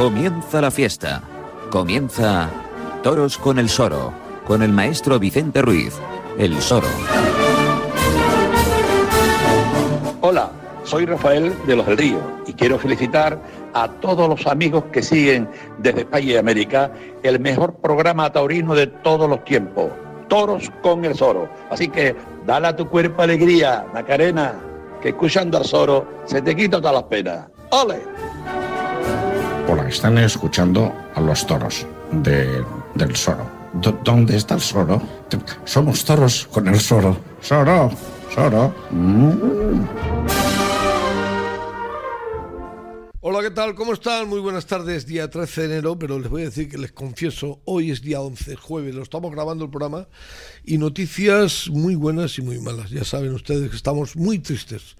Comienza la fiesta. Comienza Toros con el Soro, con el maestro Vicente Ruiz, el Soro. Hola, soy Rafael de los del Río y quiero felicitar a todos los amigos que siguen desde España y América el mejor programa taurino de todos los tiempos, Toros con el Soro. Así que dale a tu cuerpo alegría, Macarena, que escuchando al Soro se te quita todas las penas. ¡Ole! Hola, están escuchando a los toros de- del Soro. ¿Dónde está el Soro? Somos toros con el Soro. Soro, Soro. Mm. Hola, ¿qué tal? ¿Cómo están? Muy buenas tardes, día 13 de enero, pero les voy a decir que les confieso, hoy es día 11, jueves, lo estamos grabando el programa y noticias muy buenas y muy malas. Ya saben ustedes que estamos muy tristes,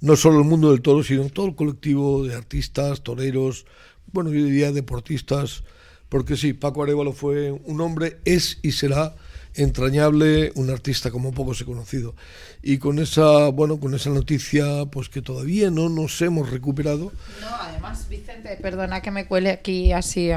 no solo el mundo del toro, sino todo el colectivo de artistas, toreros, bueno, yo diría deportistas, porque sí, Paco Arevalo fue un hombre, es y será entrañable, un artista como pocos he conocido. Y con esa, bueno, con esa noticia, pues que todavía no nos hemos recuperado, No, además, Vicente, perdona que me cuele aquí así.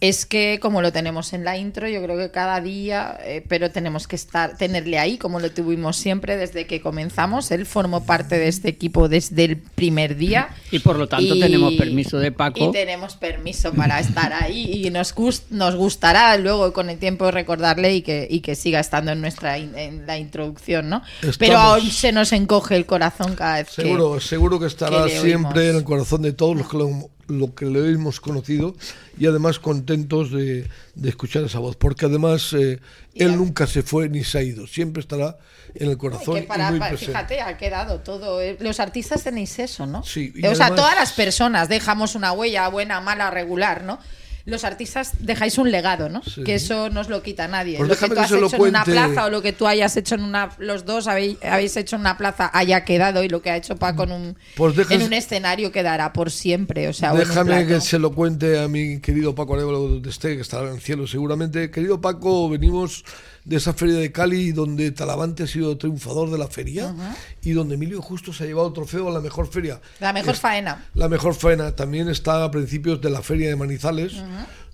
Es que como lo tenemos en la intro, yo creo que cada día, eh, pero tenemos que estar, tenerle ahí, como lo tuvimos siempre desde que comenzamos. Él formó parte de este equipo desde el primer día. Y por lo tanto tenemos permiso de Paco. Y tenemos permiso para estar ahí. Y nos, gust- nos gustará luego con el tiempo recordarle y que, y que siga estando en nuestra in- en la introducción, ¿no? Pero aún se nos encoge el corazón cada vez que- Seguro, seguro que estará que le siempre en el corazón de todos los que lo, lo que le hemos conocido y además contentos de, de escuchar esa voz, porque además eh, él nunca se fue ni se ha ido, siempre estará en el corazón que para- y muy para- presente. fíjate, ha quedado todo. eh, Los artistas tenéis eso, ¿no? Sí, o sea, todas las personas dejamos una huella buena, mala, regular, ¿no? Los artistas dejáis un legado, ¿no? Sí. Que eso no os lo quita nadie. Pues lo que tú has hecho en una plaza o lo que tú hayas hecho en una. Los dos habéis, habéis hecho en una plaza haya quedado y lo que ha hecho Paco en un, Pues dejas- en un escenario quedará por siempre. O sea, Déjame que se lo cuente a mi querido Paco Arevalo donde esté, que estará en el cielo seguramente. Querido Paco, venimos de esa feria de Cali donde Talavante ha sido triunfador de la feria y donde Emilio Justo se ha llevado el trofeo a la mejor feria. La mejor Es- faena. La mejor faena también está a principios de la feria de Manizales,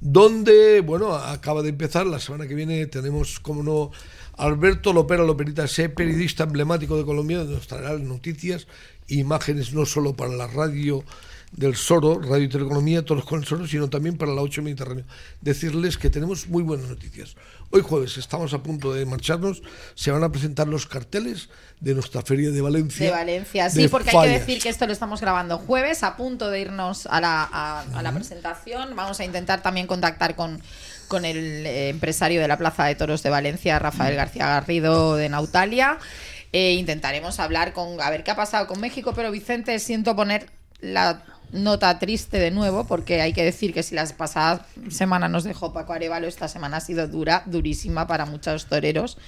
donde, bueno, acaba de empezar, la semana que viene tenemos, como no, Alberto Lopera Loperita, ese periodista emblemático de Colombia, donde nos traerá noticias, imágenes no solo para la radio del Soro, Radio y Teleeconomía, todos con el Soro, sino también para la 8 Mediterráneo. Decirles que tenemos muy buenas noticias. Hoy jueves estamos a punto de marcharnos, se van a presentar los carteles de nuestra feria de Valencia. De Valencia, sí, de porque hay que decir que esto lo estamos grabando jueves, a punto de irnos a la, a, a la presentación. Vamos a intentar también contactar con, con el eh, empresario de la Plaza de Toros de Valencia, Rafael García Garrido de Nautalia. Eh, intentaremos hablar con, a ver qué ha pasado con México, pero Vicente, siento poner la nota triste de nuevo, porque hay que decir que si la pasada semana nos dejó Paco Arevalo, esta semana ha sido dura, durísima para muchos toreros,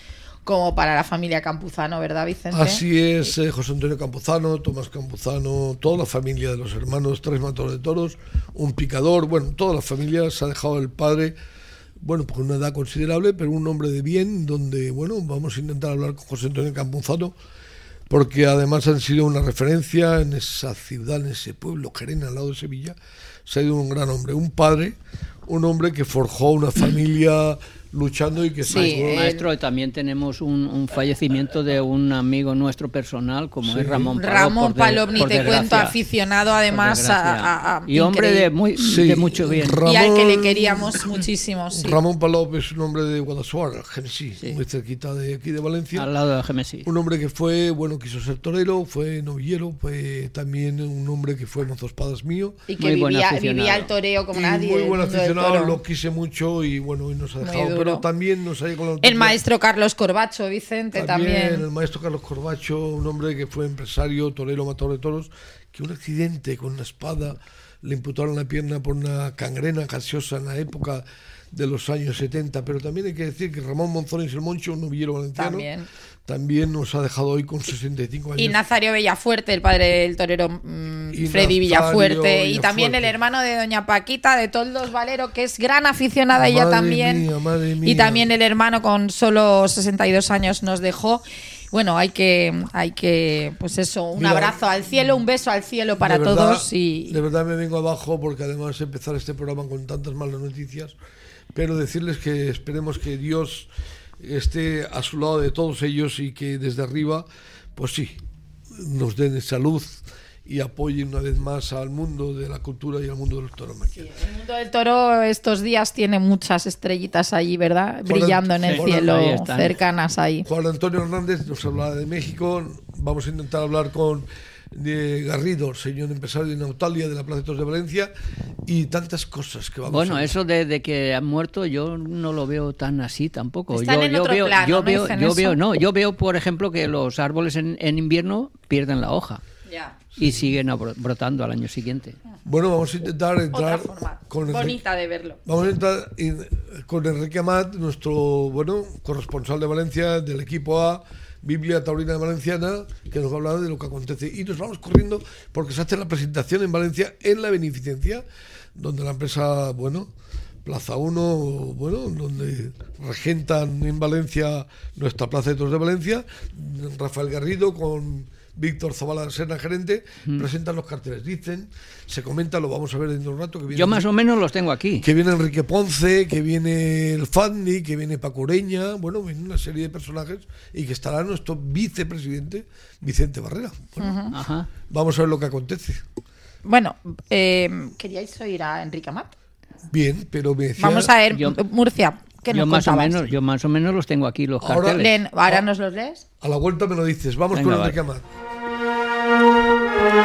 como para la familia Campuzano, ¿verdad, Vicente? Así es, eh, José Antonio Campuzano, Tomás Campuzano, toda la familia de los hermanos, tres matadores de toros, un picador, bueno, toda la familia se ha dejado el padre, bueno, por una edad considerable, pero un hombre de bien, donde, bueno, vamos a intentar hablar con José Antonio Campuzano, porque además han sido una referencia en esa ciudad, en ese pueblo, Jerena, al lado de Sevilla, se ha ido un gran hombre, un padre, un hombre que forjó una familia luchando y que Sí, eh, Maestro, también tenemos un, un fallecimiento de un amigo nuestro personal, como es Ramón Palop. Ramón por de- Palop, ni por te cuento, aficionado además a, a- a- Y hombre de, muy, Sí, de mucho bien. Ra- y al que le Ramón- queríamos muchísimo. sí. Ramón Palop es un hombre de Guadalajara, Genesí, muy cerquita de aquí de Valencia. Al lado de Gemesí. Un hombre que fue, bueno, quiso ser torero, fue novillero, fue también un hombre que fue mozoespadas mío. Y que Muy vivía, vivía el toreo como Y nadie. muy buen aficionado, lo quise mucho y bueno, hoy nos ha dejado. Pero también nos ha con El maestro Carlos Corbacho, Vicente, también. El maestro Carlos Corbacho, un hombre que fue empresario, torero, matador de toros, que un accidente con una espada le imputaron la pierna por una cangrena gaseosa en la época de los años 70. Pero también hay que decir que Ramón Monzones el Moncho, un novillero valenciano, También. También nos ha dejado hoy con 65 años. Y Nazario Villafuerte, el padre del torero mm, Freddy Villafuerte. Y también el hermano de Doña Paquita, de Toldos Valero, que es gran aficionada ella Madre también. mía, madre Y mía. también el hermano con solo 62 años nos dejó. Bueno, hay que, hay que, pues eso, un Mira, abrazo al cielo, un beso al cielo para verdad- todos y De verdad me vengo abajo porque además empezar este programa con tantas malas noticias, pero decirles que esperemos que Dios esté a su lado de todos ellos y que desde arriba, pues sí, nos den salud y apoyen una vez más al mundo de la cultura y al mundo de los tauromaquias. el mundo del toro estos días tiene muchas estrellitas allí, ¿verdad? Juan- Brillando en el Sí. cielo, Ahí cercanas ahí. Juan Antonio Hernández nos habla de México. Vamos a intentar hablar con de Garrido, señor empresario de Nautalia de la Plaza de Toros de Valencia y tantas cosas que vamos Bueno, a eso de, de que han muerto yo no lo veo tan así tampoco. Están yo, en yo otro veo, plano, yo ¿no veo, yo eso? veo, no, yo veo, por ejemplo, que los árboles en, en invierno pierden la hoja Ya. y siguen brotando al año siguiente. Bueno, vamos a intentar Otra entrar forma con Enrique- bonita de verlo. Vamos a entrar en- con Enrique Amat, nuestro bueno corresponsal de Valencia del equipo A, Biblia Taurina Valenciana, que nos va a hablar de lo que acontece. Y nos vamos corriendo porque se hace la presentación en Valencia en la beneficencia, donde la empresa, bueno, Plaza 1, bueno, donde regentan en Valencia nuestra Plaza de Toros de Valencia, Rafael Garrido con Víctor Zavala Serna, gerente, presentan los carteles. Dicen, se comenta, lo vamos a ver dentro de un rato. Que viene Yo más o menos los tengo aquí. que viene Enrique Ponce, que viene el Fandi, que viene Paco Ureña, bueno, viene una serie de personajes y que estará nuestro vicepresidente Vicente Barrera. Bueno, Ajá. Vamos a ver lo que acontece. Bueno, eh, ¿queríais oír a Enrique Amat? Bien, pero me decía... Vamos a ver, Yo- Murcia, ¿qué Yo nos más o menos, yo más o menos los tengo aquí los Ahora- carteles. Len, ¿Ahora nos los lees? A la vuelta me lo dices. Vamos Venga, con vale. Enrique Amat. Oyentes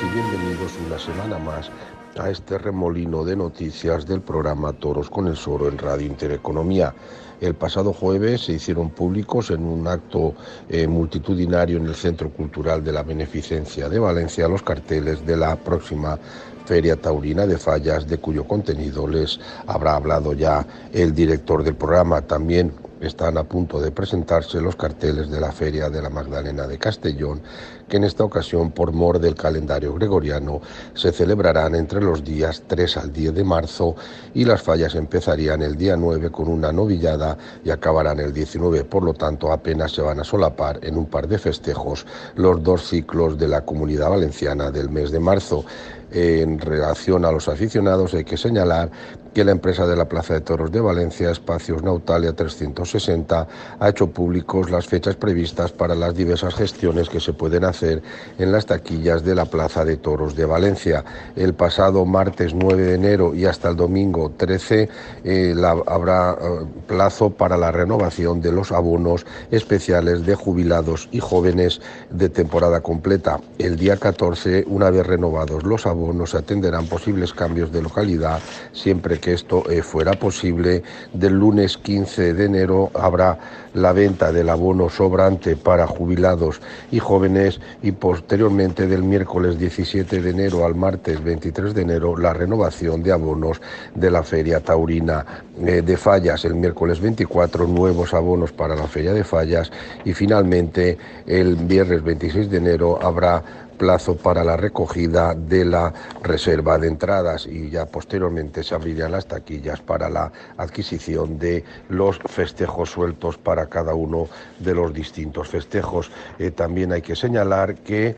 y bienvenidos una semana más a este remolino de noticias del programa Toros con el Soro en Radio Intereconomía. El pasado jueves se hicieron públicos en un acto eh, multitudinario en el Centro Cultural de la Beneficencia de Valencia los carteles de la próxima Feria Taurina de Fallas, de cuyo contenido les habrá hablado ya el director del programa. También están a punto de presentarse los carteles de la Feria de la Magdalena de Castellón, que en esta ocasión, por mor del calendario gregoriano, se celebrarán entre los días 3 al 10 de marzo y las fallas empezarían el día 9 con una novillada y acabarán el 19. Por lo tanto, apenas se van a solapar en un par de festejos los dos ciclos de la comunidad valenciana del mes de marzo. En relación a los aficionados hay que señalar que la empresa de la Plaza de Toros de Valencia, Espacios Nautalia 360, ha hecho públicos las fechas previstas para las diversas gestiones que se pueden hacer en las taquillas de la Plaza de Toros de Valencia. El pasado martes 9 de enero y hasta el domingo 13 eh, la- habrá eh, plazo para la renovación de los abonos especiales de jubilados y jóvenes de temporada completa. El día 14, una vez renovados los abonos, se atenderán posibles cambios de localidad siempre que esto eh, fuera posible. Del lunes 15 de enero habrá la venta del abono sobrante para jubilados y jóvenes y posteriormente del miércoles 17 de enero al martes 23 de enero la renovación de abonos de la Feria Taurina eh, de Fallas. El miércoles 24 nuevos abonos para la Feria de Fallas y finalmente el viernes 26 de enero habrá plazo para la recogida de la reserva de entradas y ya posteriormente se abrirían las taquillas para la adquisición de los festejos sueltos para cada uno de los distintos festejos. Eh, también hay que señalar que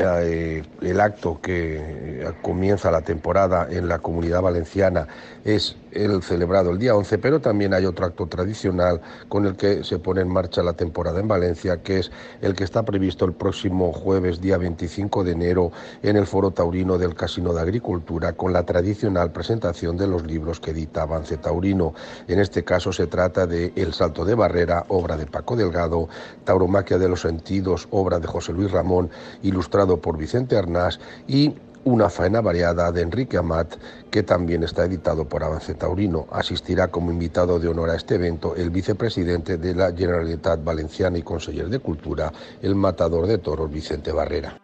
eh, el acto que eh, comienza la temporada en la comunidad valenciana es el celebrado el día 11, pero también hay otro acto tradicional con el que se pone en marcha la temporada en Valencia, que es el que está previsto el próximo jueves, día 25 de enero, en el Foro Taurino del Casino de Agricultura, con la tradicional presentación de los libros que edita Avance Taurino. En este caso se trata de El Salto de Barrera, obra de Paco Delgado, Tauromaquia de los Sentidos, obra de José Luis Ramón, ilustrado por Vicente Arnás, y una faena variada de Enrique Amat, que también está editado por Avance Taurino. Asistirá como invitado de honor a este evento el vicepresidente de la Generalitat Valenciana y conseller de Cultura, el matador de toros Vicente Barrera.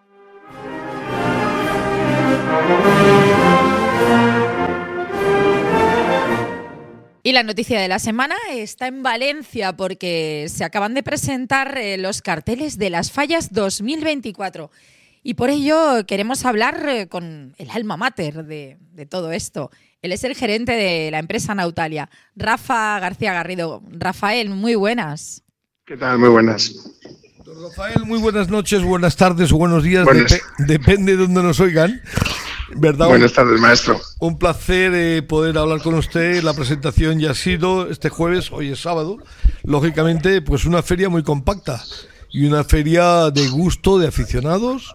Y la noticia de la semana está en Valencia porque se acaban de presentar eh, los carteles de las fallas 2024. Y por ello queremos hablar eh, con el alma mater de, de todo esto. Él es el gerente de la empresa Nautalia, Rafa García Garrido. Rafael, muy buenas. ¿Qué tal? Muy buenas. Don Rafael, muy buenas noches, buenas tardes o buenos días, depende de donde nos oigan. ¿Verdad? Buenas tardes, maestro. Un placer eh, poder hablar con usted. La presentación ya ha sido este jueves, hoy es sábado. Lógicamente, pues una feria muy compacta y una feria de gusto de aficionados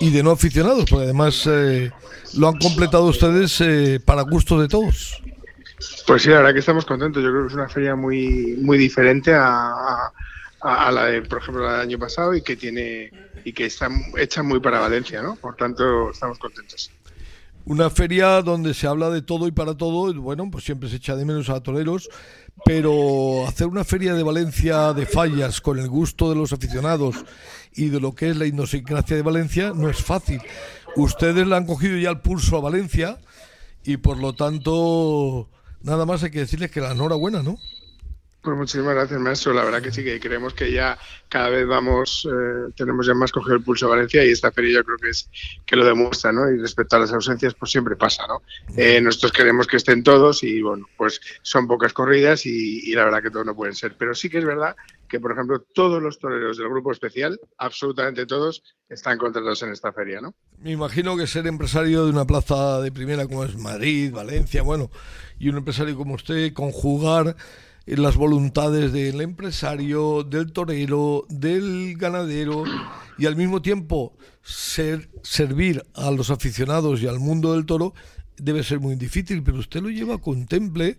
y de no aficionados, porque además eh, lo han completado ustedes eh, para gusto de todos. Pues sí, la verdad que estamos contentos. Yo creo que es una feria muy, muy diferente a, a- a la de, por ejemplo, la del año pasado y que tiene y que está hecha muy para Valencia, ¿no? Por tanto, estamos contentos. Una feria donde se habla de todo y para todo, bueno, pues siempre se echa de menos a toreros, pero hacer una feria de Valencia de fallas con el gusto de los aficionados y de lo que es la idiosincrasia de Valencia no es fácil. Ustedes le han cogido ya el pulso a Valencia y por lo tanto nada más hay que decirles que la enhorabuena, ¿no? Pues muchísimas gracias, maestro. La verdad que sí, que creemos que ya cada vez vamos, eh, tenemos ya más cogido el pulso a Valencia y esta feria yo creo que es que lo demuestra, ¿no? Y respecto a las ausencias, pues siempre pasa, ¿no? Eh, nosotros queremos que estén todos y, bueno, pues son pocas corridas y, y la verdad que todos no pueden ser. Pero sí que es verdad que, por ejemplo, todos los toreros del grupo especial, absolutamente todos, están contratados en esta feria, ¿no? Me imagino que ser empresario de una plaza de primera como es Madrid, Valencia, bueno, y un empresario como usted, conjugar las voluntades del empresario, del torero, del ganadero y al mismo tiempo ser, servir a los aficionados y al mundo del toro debe ser muy difícil, pero usted lo lleva con temple,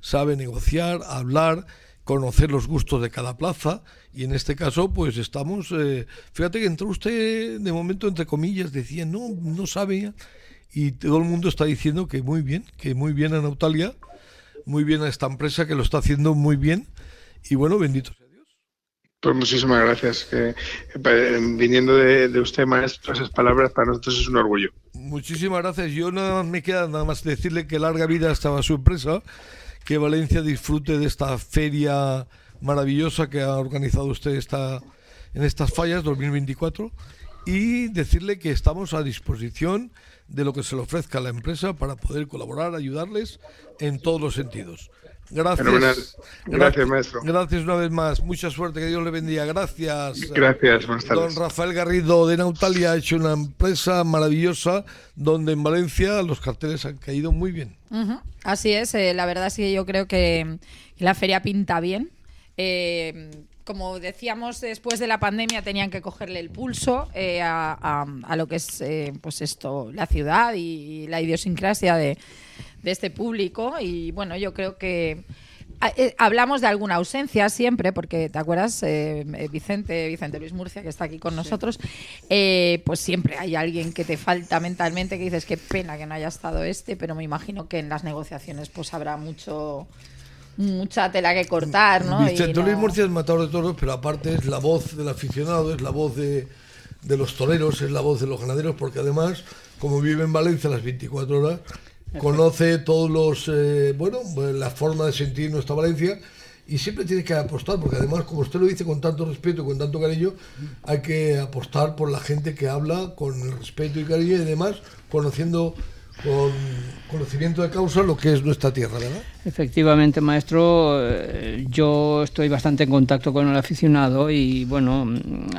sabe negociar, hablar, conocer los gustos de cada plaza y en este caso pues estamos, eh, fíjate que entró usted de momento entre comillas, decía no, no sabe y todo el mundo está diciendo que muy bien, que muy bien a Nautalia, muy bien a esta empresa que lo está haciendo muy bien y bueno, bendito sea Dios. Pues muchísimas gracias. Que, eh, viniendo de, de usted, maestro, esas palabras para nosotros es un orgullo. Muchísimas gracias. Yo nada más me queda nada más decirle que larga vida estaba su empresa, que Valencia disfrute de esta feria maravillosa que ha organizado usted esta, en estas fallas 2024 y decirle que estamos a disposición de lo que se le ofrezca a la empresa para poder colaborar, ayudarles en todos los sentidos. Fenomenal. Gracias. Gracias, maestro. Gracias una vez más. Mucha suerte, que Dios le bendiga. Gracias. Gracias, buenas Don tardes. Rafael Garrido de Nautalia ha hecho una empresa maravillosa donde en Valencia los carteles han caído muy bien. Así es, eh, la verdad es que yo creo que, que la feria pinta bien. Eh, como decíamos, después de la pandemia tenían que cogerle el pulso eh, a, a- a lo que es eh, pues esto, la ciudad y, la idiosincrasia de, de este público. Y bueno, yo creo que eh, hablamos de alguna ausencia siempre, porque te acuerdas, eh, Vicente, Vicente Luis Murcia, que está aquí con nosotros, pues siempre hay alguien que te falta mentalmente que dices qué pena que no haya estado este, pero me imagino que en las negociaciones pues habrá mucho mucha tela que cortar, ¿no? Y Vicente no- Luis Murcia es matador de toros, pero aparte es la voz del aficionado, es la voz de, de los toreros, es la voz de los ganaderos, porque además, como vive en Valencia las 24 horas, conoce todos los, eh, bueno, pues, la forma de sentir nuestra Valencia y siempre tiene que apostar, porque además, como usted lo dice con tanto respeto, con tanto cariño, hay que apostar por la gente que habla con el respeto y cariño y además conociendo con conocimiento de causa lo que es nuestra tierra, ¿verdad? Efectivamente, maestro, eh, yo estoy bastante en contacto con el aficionado y bueno,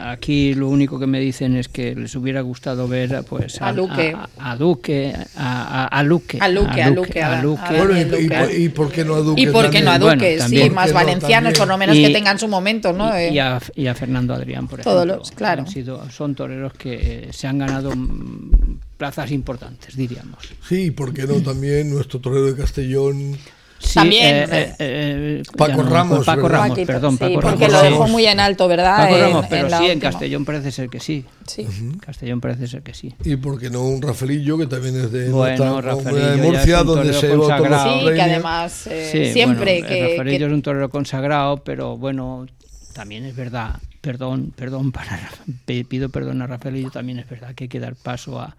aquí lo único que me dicen es que les hubiera gustado ver pues A Luque. a, a Duque, a, a- a Luque, A Luque, a Luque, a- Luque. Bueno, y, por- y por qué no a Duque? Y por qué no a? Bueno, Duque, sí, más ¿Por qué no valencianos, también? por lo menos Y- que tengan su momento, ¿no? y, Eh, a, y a Fernando Adrián, por Todos ejemplo. los- claro. Han sido, son toreros que eh, se han ganado mm, plazas importantes, diríamos. Sí, ¿por qué no también nuestro torero de Castellón? Sí, También, eh, eh, eh, eh, Paco no, Ramos, Paco ¿verdad? Ramos, Paquito, perdón, sí, Paco porque Ramos. lo Sí. dejó muy en alto, ¿verdad? Paco En- Ramos, pero en sí, en. Castellón parece ser que sí. Sí. Castellón parece ser que sí. Y por qué no un Rafaelillo, que también es de Bueno, de Murcia, donde se consagrado. Sí, que además eh, Sí, siempre bueno, que, Rafaelillo que- es un torero consagrado, pero bueno, también es verdad perdón, perdón para pido perdón a Rafael y yo también es verdad que hay que dar paso a,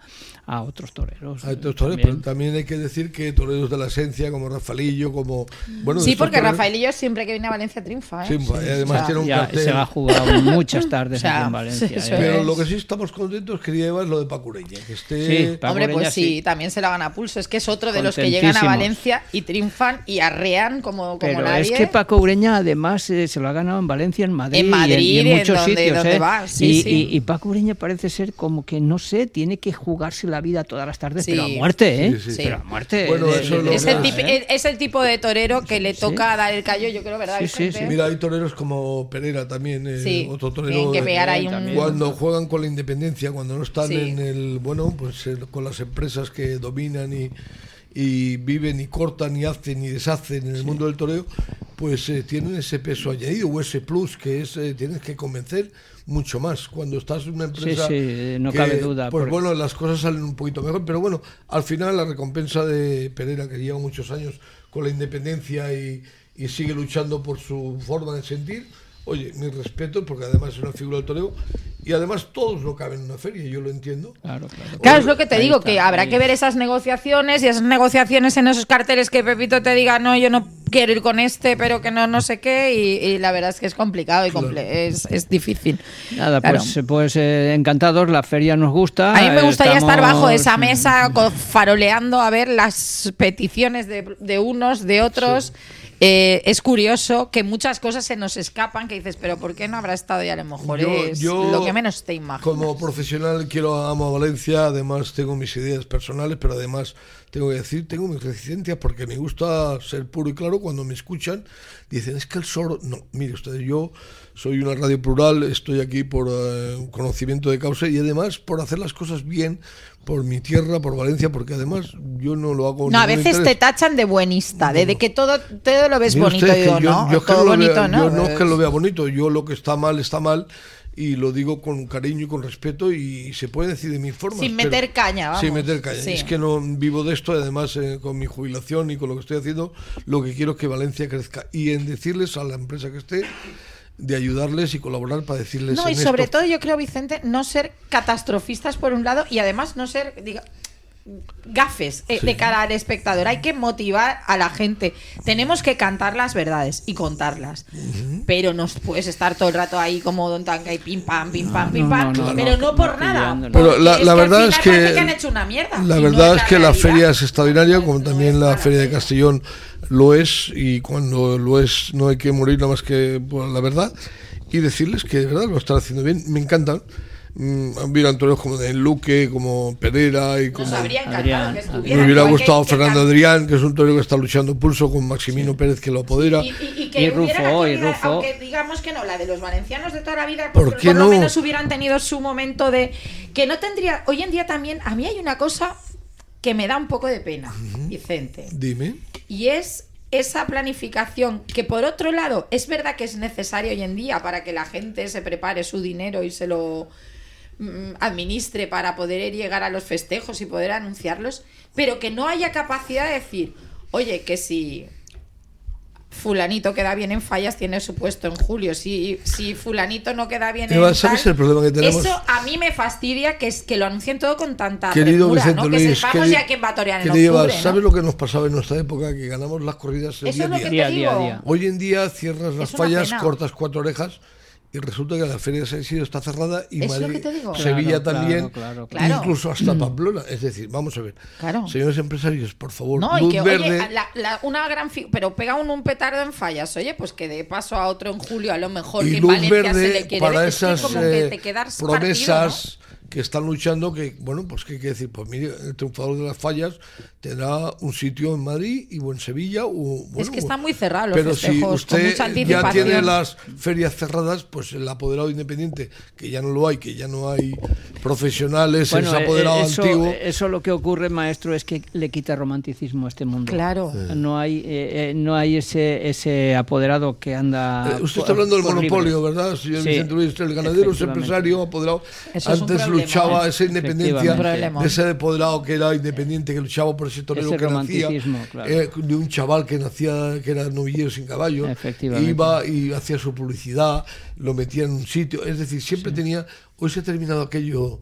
a otros toreros. Hay otros toreros, También. pero también hay que decir que toreros de la esencia, como Rafaelillo, como. Bueno, Sí, porque toreros- Rafaelillo siempre que viene a Valencia triunfa. ¿eh? Sí, y además O sea, tiene un cartel. se ha jugado muchas tardes O sea, aquí en Valencia. sí, ¿eh? Pero es. lo que sí estamos contentos, quería Eva, es lo de Pacureña, que esté. Sí, Paco Hombre, pues sí, también se la gana a pulso. Es que es otro de los que llegan a. Valencia y triunfan y arrean como, como Pero nadie. es que Paco Ureña además eh, se lo ha ganado en Valencia, en Madrid, En y Madrid, y en, en muchos sitios. ¿eh? va, sí, y, sí. y- y Paco Ureña parece ser como que, no sé, tiene que jugarse la vida todas las tardes, Sí. pero a muerte, ¿eh? Sí, sí. Pero a muerte. Bueno, de- eso de- lo es, de el que- verdad, tip- ¿eh? es el tipo de torero que le toca dar el callo, yo creo, ¿verdad? Sí, sí. Mira, hay toreros como Pereira también, eh, Sí, otro torero. tienen que pegar ahí un... Cuando juegan con la independencia, cuando no están Sí. en el. Bueno, pues eh, con las empresas que dominan y, y viven y cortan y hacen y deshacen en el mundo del toreo, pues eh, tienen ese peso añadido o ese plus que es eh, tienes que convencer mucho más. Cuando estás en una empresa sí, no cabe duda, pues porque- bueno las cosas salen un poquito mejor pero bueno al final la recompensa de Pereira que lleva muchos años con la independencia y, y sigue luchando por su forma de sentir oye mi respeto porque además es una figura del toreo y además todos no caben en una feria yo lo entiendo Claro, claro. Claro, es lo que te Ahí digo, está, que habrá que ver esas negociaciones y esas negociaciones en esos carteles que Pepito te diga, no, yo no quiero ir con este, pero que no, no sé qué, y, y la verdad es que es complicado y comple- es, es difícil. Nada, Claro. pues, pues eh, encantados, la feria nos gusta. A mí me gustaría estar bajo estamos- esa mesa co- faroleando a ver las peticiones de, de unos, de otros. Eh, es curioso que muchas cosas se nos escapan que dices, pero ¿por qué no habrá estado? Y a lo mejor Yo- es yo, lo que menos te imaginas. Como profesional quiero amo a Valencia, además tengo mis ideas personales, pero además tengo que decir, tengo mis resistencias porque me gusta ser puro y claro cuando me escuchan. Dicen, es que el soro... No, mire ustedes, yo soy una radio plural, estoy aquí por eh, conocimiento de causa y además por hacer las cosas bien por mi tierra, por Valencia, porque además yo no lo hago... No, a veces te interés. tachan de buenista, de, de que todo, todo lo ves bonito. usted, Digo, que yo, no, yo todo bonito, vea- ¿no? yo no es que lo Pues- vea bonito, yo lo que está mal está mal y lo digo con cariño y con respeto y se puede decir de mi forma. Sin meter caña, vamos. Sin meter caña. Sí. Es que no vivo de esto, además eh, con mi jubilación y con lo que estoy haciendo, lo que quiero es que Valencia crezca y en decirles a la empresa que esté de ayudarles y colaborar para decirles No, y sobre esto- todo yo creo, Vicente, no ser catastrofistas por un lado y además no ser, diga, gafes eh, de cara al espectador. Hay que motivar a la gente. Tenemos que cantar las verdades y contarlas. Pero no puedes estar todo el rato ahí como Don Tanca y pim pam, pim pam, pim no, pam. no, no, pero no, no por no, nada. Pero la, la verdad es que, han hecho una mierda. la verdad es es que la realidad. feria es extraordinaria, como No también la feria de. Castellón lo es y cuando lo es no hay que morir nada más que por la verdad y decirles que de verdad lo están haciendo bien, me encantan. Mm, Mira Antonio como de Luque, como Pereira y como Nos habría encantado Adrián, que me hubiera gustado que Fernando Adrián, que es un torero que está luchando pulso con Maximino Pérez que lo apodera. Y, y- y que Y hubiera la Rufo, y calidad, Rufo. aunque digamos que no, la de los valencianos de toda la vida, ¿Por por, qué por lo no? menos hubieran tenido su momento de. Que no tendría. Hoy en día también, a mí hay una cosa que me da un poco de pena, Vicente. Dime. Y es esa planificación que por otro lado es verdad que es necesario hoy en día para que la gente se prepare su dinero y se lo mm, administre para poder llegar a los festejos y poder anunciarlos, pero que no haya capacidad de decir, oye, que si fulanito queda bien en fallas tiene su puesto en julio, si, si fulanito no queda bien en ¿sabes tal, el problema que tenemos? Eso a mí me fastidia que, es, que lo anuncien todo con tanta Querido premura, Vicente ¿no? que sepamos ya quién va a torear en querido octubre, ¿no? ¿sabes lo que nos pasaba en nuestra época? Que ganamos las corridas el Eso día es a día. te Día a día, digo. día. Hoy en día cierras las fallas, pena. cortas cuatro orejas y resulta que la feria de San Isidro está cerrada y Es lo Madrid, que te digo. Sevilla Claro, también, claro, claro, claro. incluso hasta Pamplona. Es decir, vamos a ver, Claro. señores empresarios, por favor, No, y luz que, verde. oye, la- la- una gran fi- pero pega un, un petardo en fallas, oye, pues que de paso a otro en julio, a lo mejor que y en luz Valencia se verde le quiere para ver, es que esas como que eh, te quedas promesas que están luchando que bueno pues qué hay que decir pues mire el triunfador de las fallas tendrá un sitio en Madrid y o en Sevilla o bueno, Es que están muy cerrados los pero si usted mucha ya tiene las ferias cerradas pues el apoderado independiente que ya no lo hay que ya no hay profesionales Bueno, ese eh, apoderado eso, antiguo eso lo que ocurre, maestro, es que le quita romanticismo a este mundo. Claro. No hay, eh, eh, no hay ese, ese apoderado que anda. Eh, usted está hablando del libre. monopolio, ¿verdad, señor Sí, Vicente Luis? El ganadero es empresario, apoderado. Eso es un Antes problema. Luchaba, esa independencia, de ese apoderado que era independiente, que luchaba por ese torero Ese que nacía, claro. eh, de un chaval que nacía, que era novillero sin caballo, iba y hacía su publicidad, lo metía en un sitio, es decir, siempre tenía, hoy se ha terminado aquello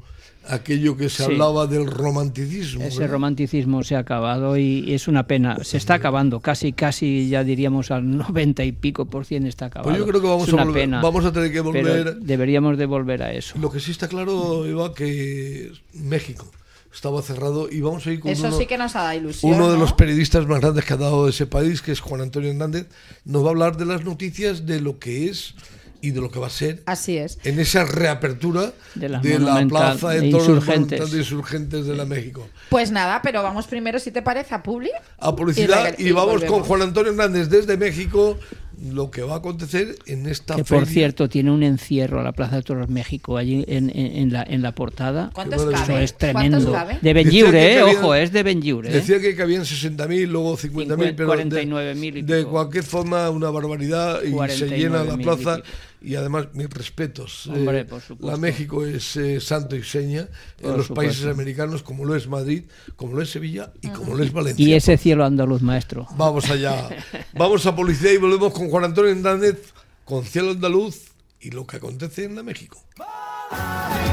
aquello que se Sí. hablaba del romanticismo. Ese ¿verdad? romanticismo se ha acabado y es una pena. Se está acabando, casi, casi ya diríamos al 90 y pico por cien está acabado. Pues yo creo que vamos Es a una volver- pena, vamos a tener que pero volver- deberíamos de volver a eso. Lo que sí está claro, Eva, que México estaba cerrado y vamos a ir con Eso uno, sí que nos ha dado ilusión. uno de ¿no? los periodistas más grandes que ha dado ese país, que es Juan Antonio Hernández, nos va a hablar de las noticias de lo que es y de lo que va a ser Así es. en esa reapertura De la la Monumental plaza de de toros Insurgentes. monumental de insurgentes de la México. Pues nada, pero vamos primero, si te parece, a Publi. A publicidad Y y, vamos volvemos. con Juan Antonio Hernández desde México, lo que va a acontecer en esta Que por feria. cierto tiene un encierro a la Plaza de Toros México allí en, en- en la, en la portada. ¿Cuántos Qué Eso cabe? es ¿Cuántos tremendo. cabe? De que eh, cabían- ojo, es de Benlliure. eh. Decía que cabían 60.000, luego 50.000, pero de- 49.000 y de, pico. cualquier forma una barbaridad y se 49.000 llena la y plaza pico. Y además mis respetos. Hombre, Eh, por supuesto. la México es eh, santo y seña Por en los supuesto. países americanos como lo es Madrid, como lo es Sevilla y como lo es Valencia. Y ese cielo andaluz, maestro. Vamos allá. Vamos a publicidad y volvemos con Juan Antonio Hernández, con Cielo Andaluz y lo que acontece en la México.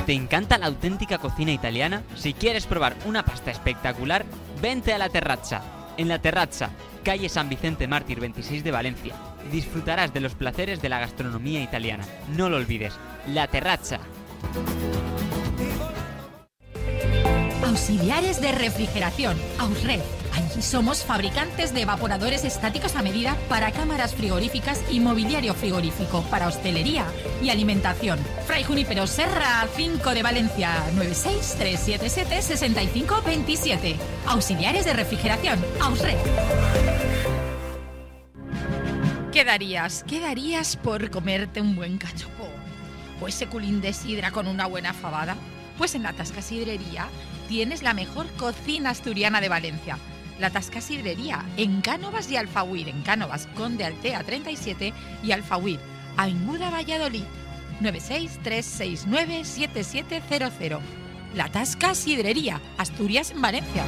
¿Te encanta la auténtica cocina italiana? Si quieres probar una pasta espectacular, vente a La Terrazza. En La Terrazza, calle San Vicente Mártir 26 de Valencia, disfrutarás de los placeres de la gastronomía italiana. No lo olvides, La Terrazza. Auxiliares de refrigeración, Ausred. Allí somos fabricantes de evaporadores estáticos a medida para cámaras frigoríficas y mobiliario frigorífico, para hostelería y alimentación. Fray Junípero Serra 5 de Valencia, 963776527. Auxiliares de refrigeración, Ausred. ¿Qué darías? ¿Qué darías por comerte un buen cachopón? ¿O ese culín de sidra con una buena fabada? Pues en la Tasca Sidrería tienes la mejor cocina asturiana de Valencia. La Tasca Sidrería en Cánovas y Alfahuir, en Cánovas, Conde Altea 37 y Alfahuir, Avinguda Valladolid, 963697700. La Tasca Sidrería, Asturias en Valencia.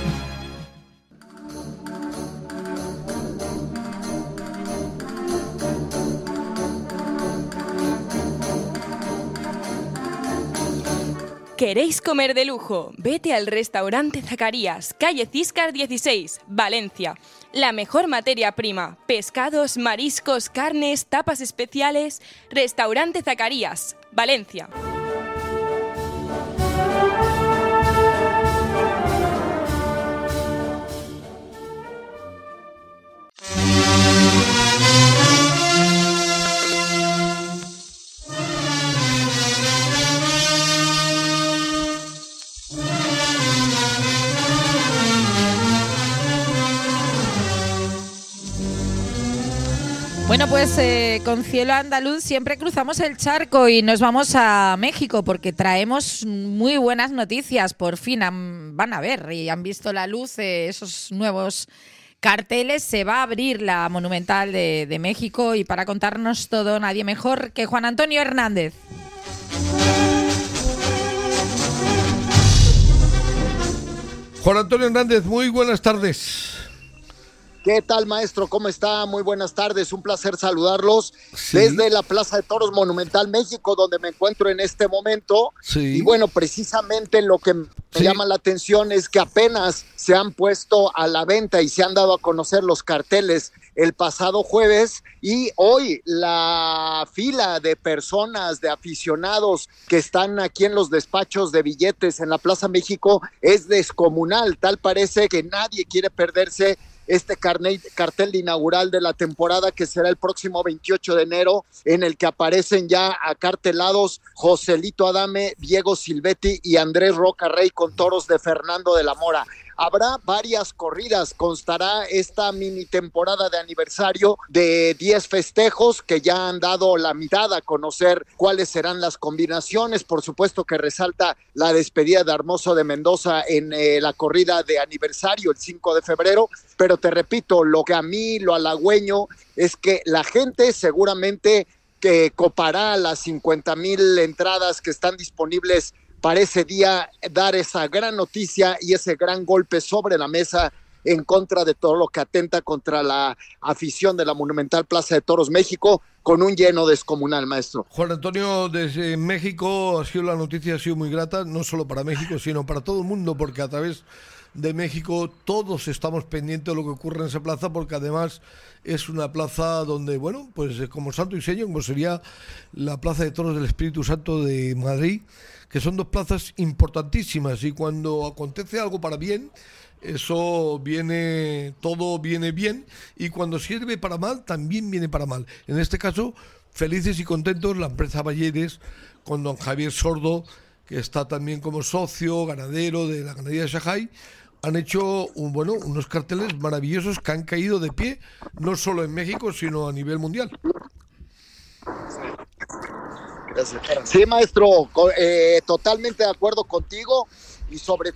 ¿Queréis comer de lujo? Vete al restaurante Zacarías, calle Ciscar 16, Valencia. La mejor materia prima, pescados, mariscos, carnes, tapas especiales. Restaurante Zacarías, Valencia. Con Cielo Andaluz siempre cruzamos el charco y nos vamos a México porque traemos muy buenas noticias. Por fin han- van a ver y han visto la luz esos nuevos carteles. Se va a abrir la Monumental de México y para contarnos todo nadie mejor que Juan Antonio Hernández. Juan Antonio Hernández, muy buenas tardes. ¿Qué tal, maestro? ¿Cómo está? Muy buenas tardes. Un placer saludarlos Sí. desde la Plaza de Toros Monumental México, donde me encuentro en este momento. Sí. Y bueno, precisamente lo que me Sí. llama la atención es que apenas se han puesto a la venta y se han dado a conocer los carteles el pasado jueves y hoy la fila de personas, de aficionados que están aquí en los despachos de billetes en la Plaza México es descomunal. Tal parece que nadie quiere perderse este cartel inaugural de la temporada que será el próximo 28 de enero, en el que aparecen ya acartelados Joselito Adame, Diego Silvetti y Andrés Roca Rey con toros de Fernando de la Mora. Habrá varias corridas, constará esta mini temporada de aniversario de 10 festejos que ya han dado la mitad a conocer cuáles serán las combinaciones. Por supuesto que resalta la despedida de Hermoso de Mendoza en eh, la corrida de aniversario el 5 de febrero, pero te repito, lo que a mí, lo halagüeño, es que la gente seguramente que copará las 50 mil entradas que están disponibles para ese día dar esa gran noticia y ese gran golpe sobre la mesa en contra de todo lo que atenta contra la afición de la Monumental Plaza de Toros México con un lleno descomunal, maestro. Juan Antonio, desde México ha sido la noticia, ha sido muy grata, no solo para México, sino para todo el mundo, porque a través de México todos estamos pendientes de lo que ocurre en esa plaza, porque además es una plaza donde, bueno, pues como santo y como sería la Plaza de Toros del Espíritu Santo de Madrid, que son dos plazas importantísimas y cuando acontece algo para bien, eso viene, todo viene bien y cuando sirve para mal, también viene para mal. En este caso, felices y contentos la empresa Balleres con don Javier Sordo, que está también como socio ganadero de la ganadería de Shanghai, han hecho un, bueno, unos carteles maravillosos que han caído de pie, no solo en México, sino a nivel mundial. Sí, maestro, eh, totalmente de acuerdo contigo y sobre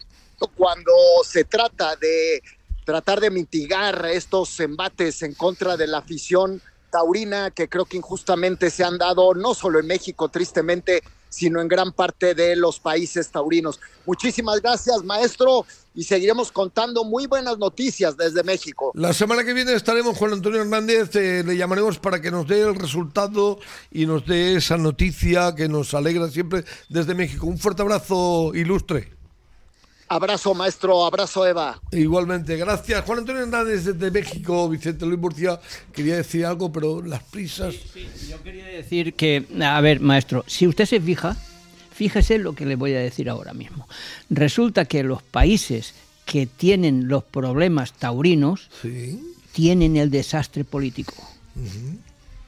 cuando se trata de tratar de mitigar estos embates en contra de la afición taurina que creo que injustamente se han dado no solo en México, tristemente, sino en gran parte de los países taurinos. Muchísimas gracias, maestro, y seguiremos contando muy buenas noticias desde México. La semana que viene estaremos con Antonio Hernández, eh, le llamaremos para que nos dé el resultado y nos dé esa noticia que nos alegra siempre desde México. Un fuerte abrazo, ilustre. Abrazo, maestro. Abrazo, Eva. Igualmente, gracias. Juan Antonio Hernández desde México, Vicente Luis Murcia, quería decir algo, pero las prisas. Sí, yo quería decir que, a ver, maestro, si usted se fija, fíjese lo que le voy a decir ahora mismo. Resulta que los países que tienen los problemas taurinos tienen el desastre político.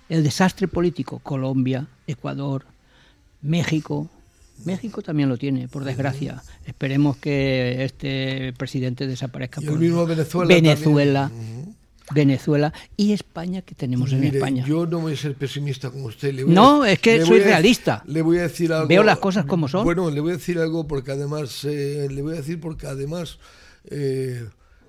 El desastre político, Colombia, Ecuador, México, México también lo tiene, por desgracia. Esperemos que este presidente desaparezca. Y el mismo Venezuela. Venezuela. Venezuela y España que tenemos en España. Yo no voy a ser pesimista como usted. no, es que soy realista. Le voy a decir algo. Veo las cosas como son. Bueno, le voy a decir algo porque además, eh, le voy a decir porque además eh,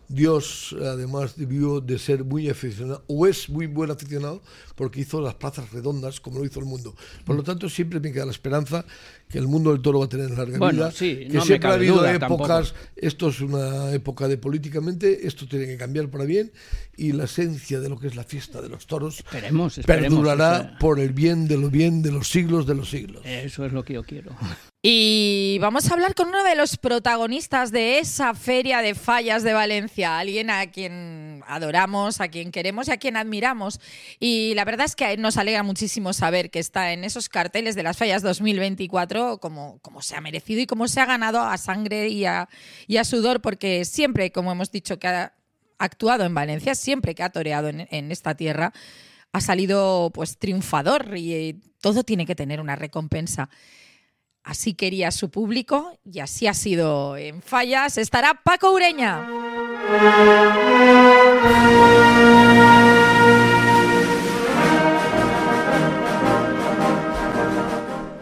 Dios además debió de ser muy aficionado, o es muy buen aficionado, porque hizo las plazas redondas como lo hizo el mundo. Por lo tanto, siempre me queda la esperanza que el mundo del toro va a tener larga vida, que siempre ha habido épocas, esto es una época de políticamente, esto tiene que cambiar para bien, y la esencia de lo que es la fiesta de los toros perdurará por el bien de lo bien de los siglos de los siglos. Eso es lo que yo quiero. Y vamos a hablar con uno de los protagonistas de esa feria de fallas de Valencia, alguien a quien adoramos, a quien queremos y a quien admiramos. Y la verdad es que nos alegra muchísimo saber que está en esos carteles de las fallas 2024 como, como se ha merecido y como se ha ganado a sangre y a, sudor, porque siempre, como hemos dicho, que ha actuado en Valencia, siempre que ha toreado en, en esta tierra, ha salido pues triunfador y todo tiene que tener una recompensa. Así quería su público y así ha sido en Fallas. Estará Paco Ureña.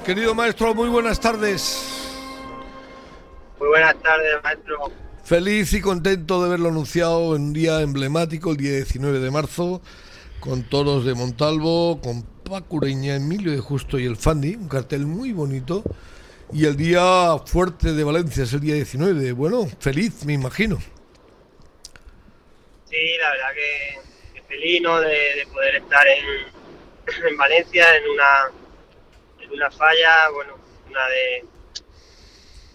Querido maestro, muy buenas tardes. Muy buenas tardes, maestro. Feliz y contento de verlo anunciado en un día emblemático, el día 19 de marzo, con toros de Montalvo, con Paco Ureña, Emilio de Justo y el Fandi, un cartel muy bonito y el día fuerte de Valencia es el día 19. Bueno, feliz, me imagino. Sí, la verdad que, feliz ¿no? de, poder estar en, en, Valencia en una, en una falla, bueno, una de,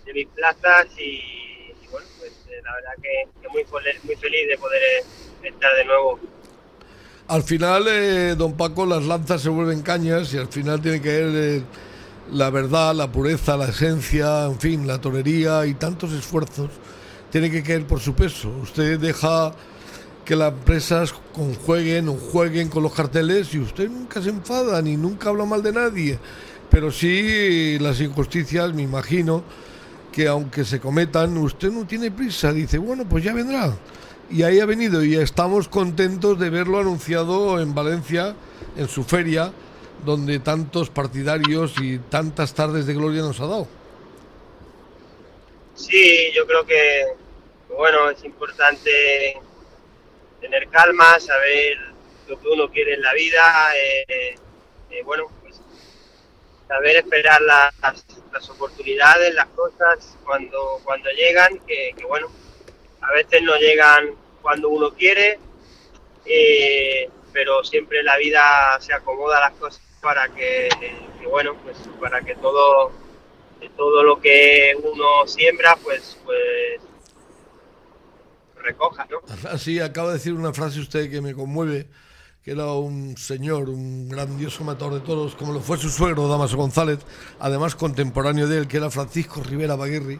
de mis plazas y, bueno, pues eh, la verdad que, muy, muy feliz de poder estar de nuevo. Al final, eh, don Paco, las lanzas se vuelven cañas y al final tiene que ver la verdad, la pureza, la esencia, en fin, la torería y tantos esfuerzos, tiene que caer por su peso. Usted deja que las empresas conjueguen o jueguen con los carteles y usted nunca se enfada ni nunca habla mal de nadie. Pero sí las injusticias, me imagino que aunque se cometan, usted no tiene prisa. Dice, bueno, pues ya vendrá. Y ahí ha venido y estamos contentos de verlo anunciado en Valencia, en su feria donde tantos partidarios y tantas tardes de gloria nos ha dado. Sí, yo creo que, bueno, es importante tener calma, saber lo que uno quiere en la vida. Eh, eh, bueno, pues saber esperar las, las oportunidades, las cosas cuando, cuando llegan, que, que bueno, a veces no llegan cuando uno quiere, eh, pero siempre la vida se acomoda las cosas para que, bueno, pues para que todo, todo lo que uno siembra, pues, pues recoja, ¿no? Así acaba de decir una frase usted que me conmueve, que era un señor, un grandioso matador de toros, como lo fue su suegro Damaso González, además contemporáneo de él, que era Francisco Rivera Baguirri,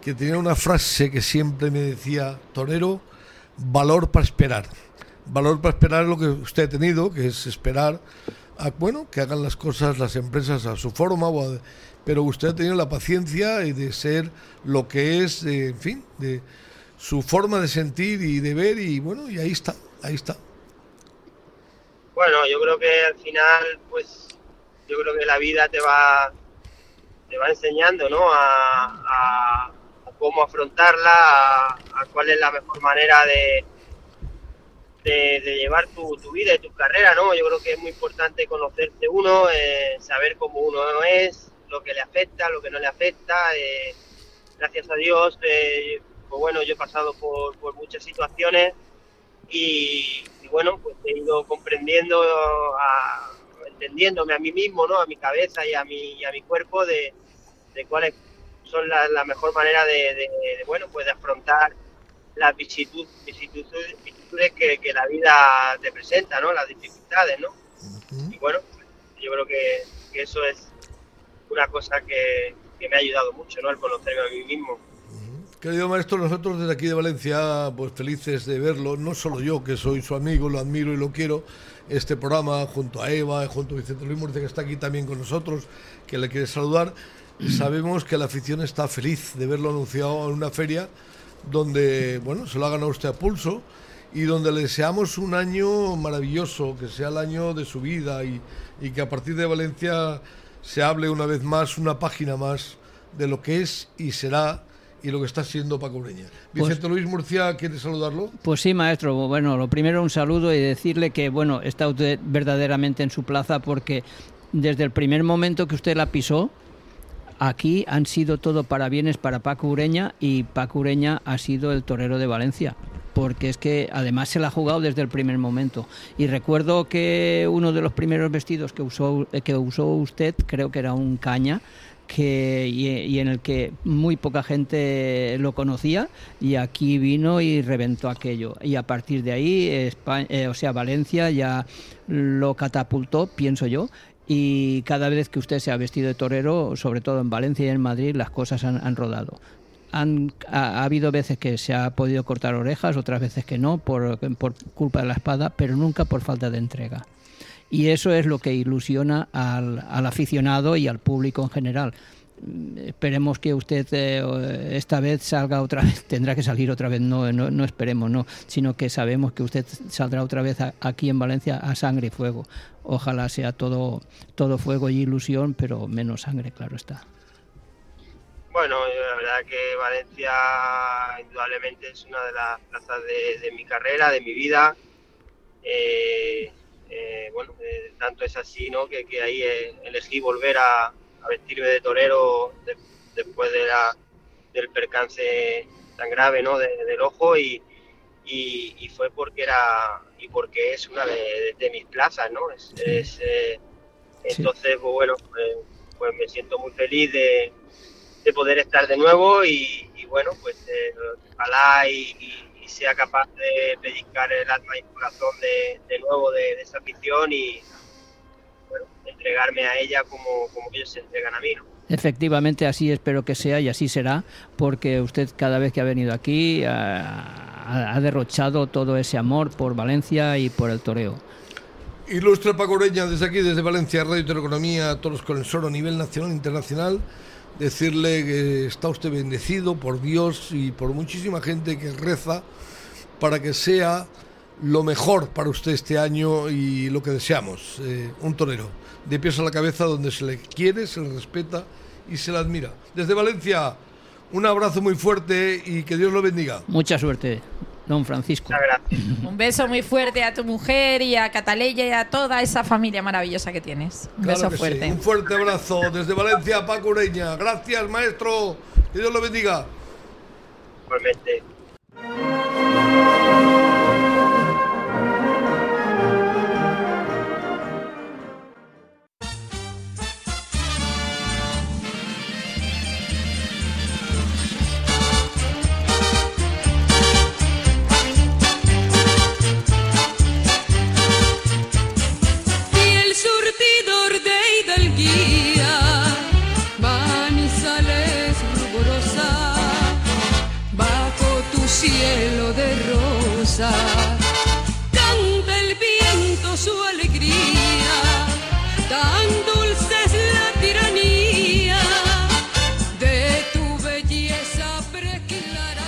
que tenía una frase que siempre me decía, torero, valor para esperar. Valor para esperar lo que usted ha tenido, que es esperar a, bueno, que hagan las cosas las empresas a su forma, pero usted ha tenido la paciencia de ser lo que es, en fin, de su forma de sentir y de ver, y bueno, y ahí está, ahí está. Bueno, yo creo que al final, pues, yo creo que la vida te va, te va enseñando, ¿no? A, a- a cómo afrontarla, a, a cuál es la mejor manera de, de, llevar tu, tu vida y tu carrera, ¿no? Yo creo que es muy importante conocerte uno, eh, saber cómo uno es, lo que le afecta, lo que no le afecta. eh, gracias a Dios, eh, pues bueno, yo he pasado por, por muchas situaciones y, bueno, pues he ido comprendiendo, a- entendiéndome a mí mismo, ¿no? A mi cabeza y a mi, a mi cuerpo de, cuáles son la, mejor manera de- de, bueno, pues de afrontar las vicisitudes que, que la vida te presenta, ¿no? Las dificultades, ¿no? Y bueno, yo creo que, que eso es una cosa que, que me ha ayudado mucho, ¿no? El conocerme a mí mismo. Querido maestro, nosotros desde aquí de Valencia, pues felices de verlo, no solo yo, que soy su amigo, lo admiro y lo quiero, este programa junto a Eva, junto a Vicente Luis Murcia, que está aquí también con nosotros, que le quiere saludar, sabemos que la afición está feliz de verlo anunciado en una feria donde, bueno, se lo ha ganado usted a pulso y donde le deseamos un año maravilloso, que sea el año de su vida y, y que a partir de Valencia se hable una vez más, una página más de lo que es y será y lo que está siendo Paco Ureña. Pues- Vicente Luis Murcia, ¿quiere saludarlo? Pues sí, maestro. Bueno, lo primero un saludo y decirle que, bueno, está usted verdaderamente en su plaza porque desde el primer momento que usted la pisó, aquí han sido todo parabienes para Paco Ureña y Paco Ureña ha sido el torero de Valencia. Porque es que además se la ha jugado desde el primer momento. Y recuerdo que uno de los primeros vestidos que usó, eh, que usó usted, creo que era un caña, que, y, en el que muy poca gente lo conocía y aquí vino y reventó aquello y a partir de ahí Espa- eh, o sea Valencia ya lo catapultó pienso yo y cada vez que usted se ha vestido de torero sobre todo en Valencia y en Madrid las cosas han, rodado han, ha, ha habido veces que se ha podido cortar orejas otras veces que no por, por culpa de la espada pero nunca por falta de entrega y eso es lo que ilusiona al aficionado y al público en general. Esperemos que usted eh, esta vez salga otra vez, tendrá que salir otra vez, no, no, no esperemos, no, sino que sabemos que usted saldrá otra vez aquí en Valencia a sangre y fuego. Ojalá sea todo, todo fuego y ilusión, pero menos sangre, claro está. Bueno, yo la verdad que Valencia indudablemente es una de las plazas de, mi carrera, de mi vida. Eh, eh, bueno, eh, tanto es así, ¿no? Que, que ahí eh, elegí volver a, a vestirme de torero de- después de la, del percance tan grave, ¿no? De- del ojo y, y, y fue porque era y porque es una de, de mis plazas, ¿no? Es, es, eh, entonces, pues bueno, eh, pues me siento muy feliz de, de poder estar de nuevo y, y bueno, pues eh, ojalá y, y- sea capaz de pellizcar el alma y el corazón de, de nuevo de, de esa afición y bueno, entregarme a ella como, como ellos se entregan a mí, ¿no? Efectivamente, así espero que sea y así será, porque usted cada vez que ha venido aquí ha, ha derrochado todo ese amor por Valencia y por el toreo. Ilustre Paco Ureña, desde aquí, desde Valencia, Radio Teleeconomía, todos con el solo a nivel nacional e internacional, decirle que está usted bendecido por Dios y por muchísima gente que reza para que sea lo mejor para usted este año y lo que deseamos, eh, un torero, de pies a la cabeza donde se le quiere, se le respeta y se le admira. Desde Valencia, un abrazo muy fuerte y que Dios lo bendiga. Mucha suerte. don Francisco. Un beso muy fuerte a tu mujer y a Cataleya y a toda esa familia maravillosa que tienes. Un Claro beso sí. fuerte. Un fuerte abrazo desde Valencia, Paco Ureña. Gracias, maestro. Que Dios lo bendiga. Igualmente. El viento su alegría, tan dulce es la tiranía de tu belleza preclara.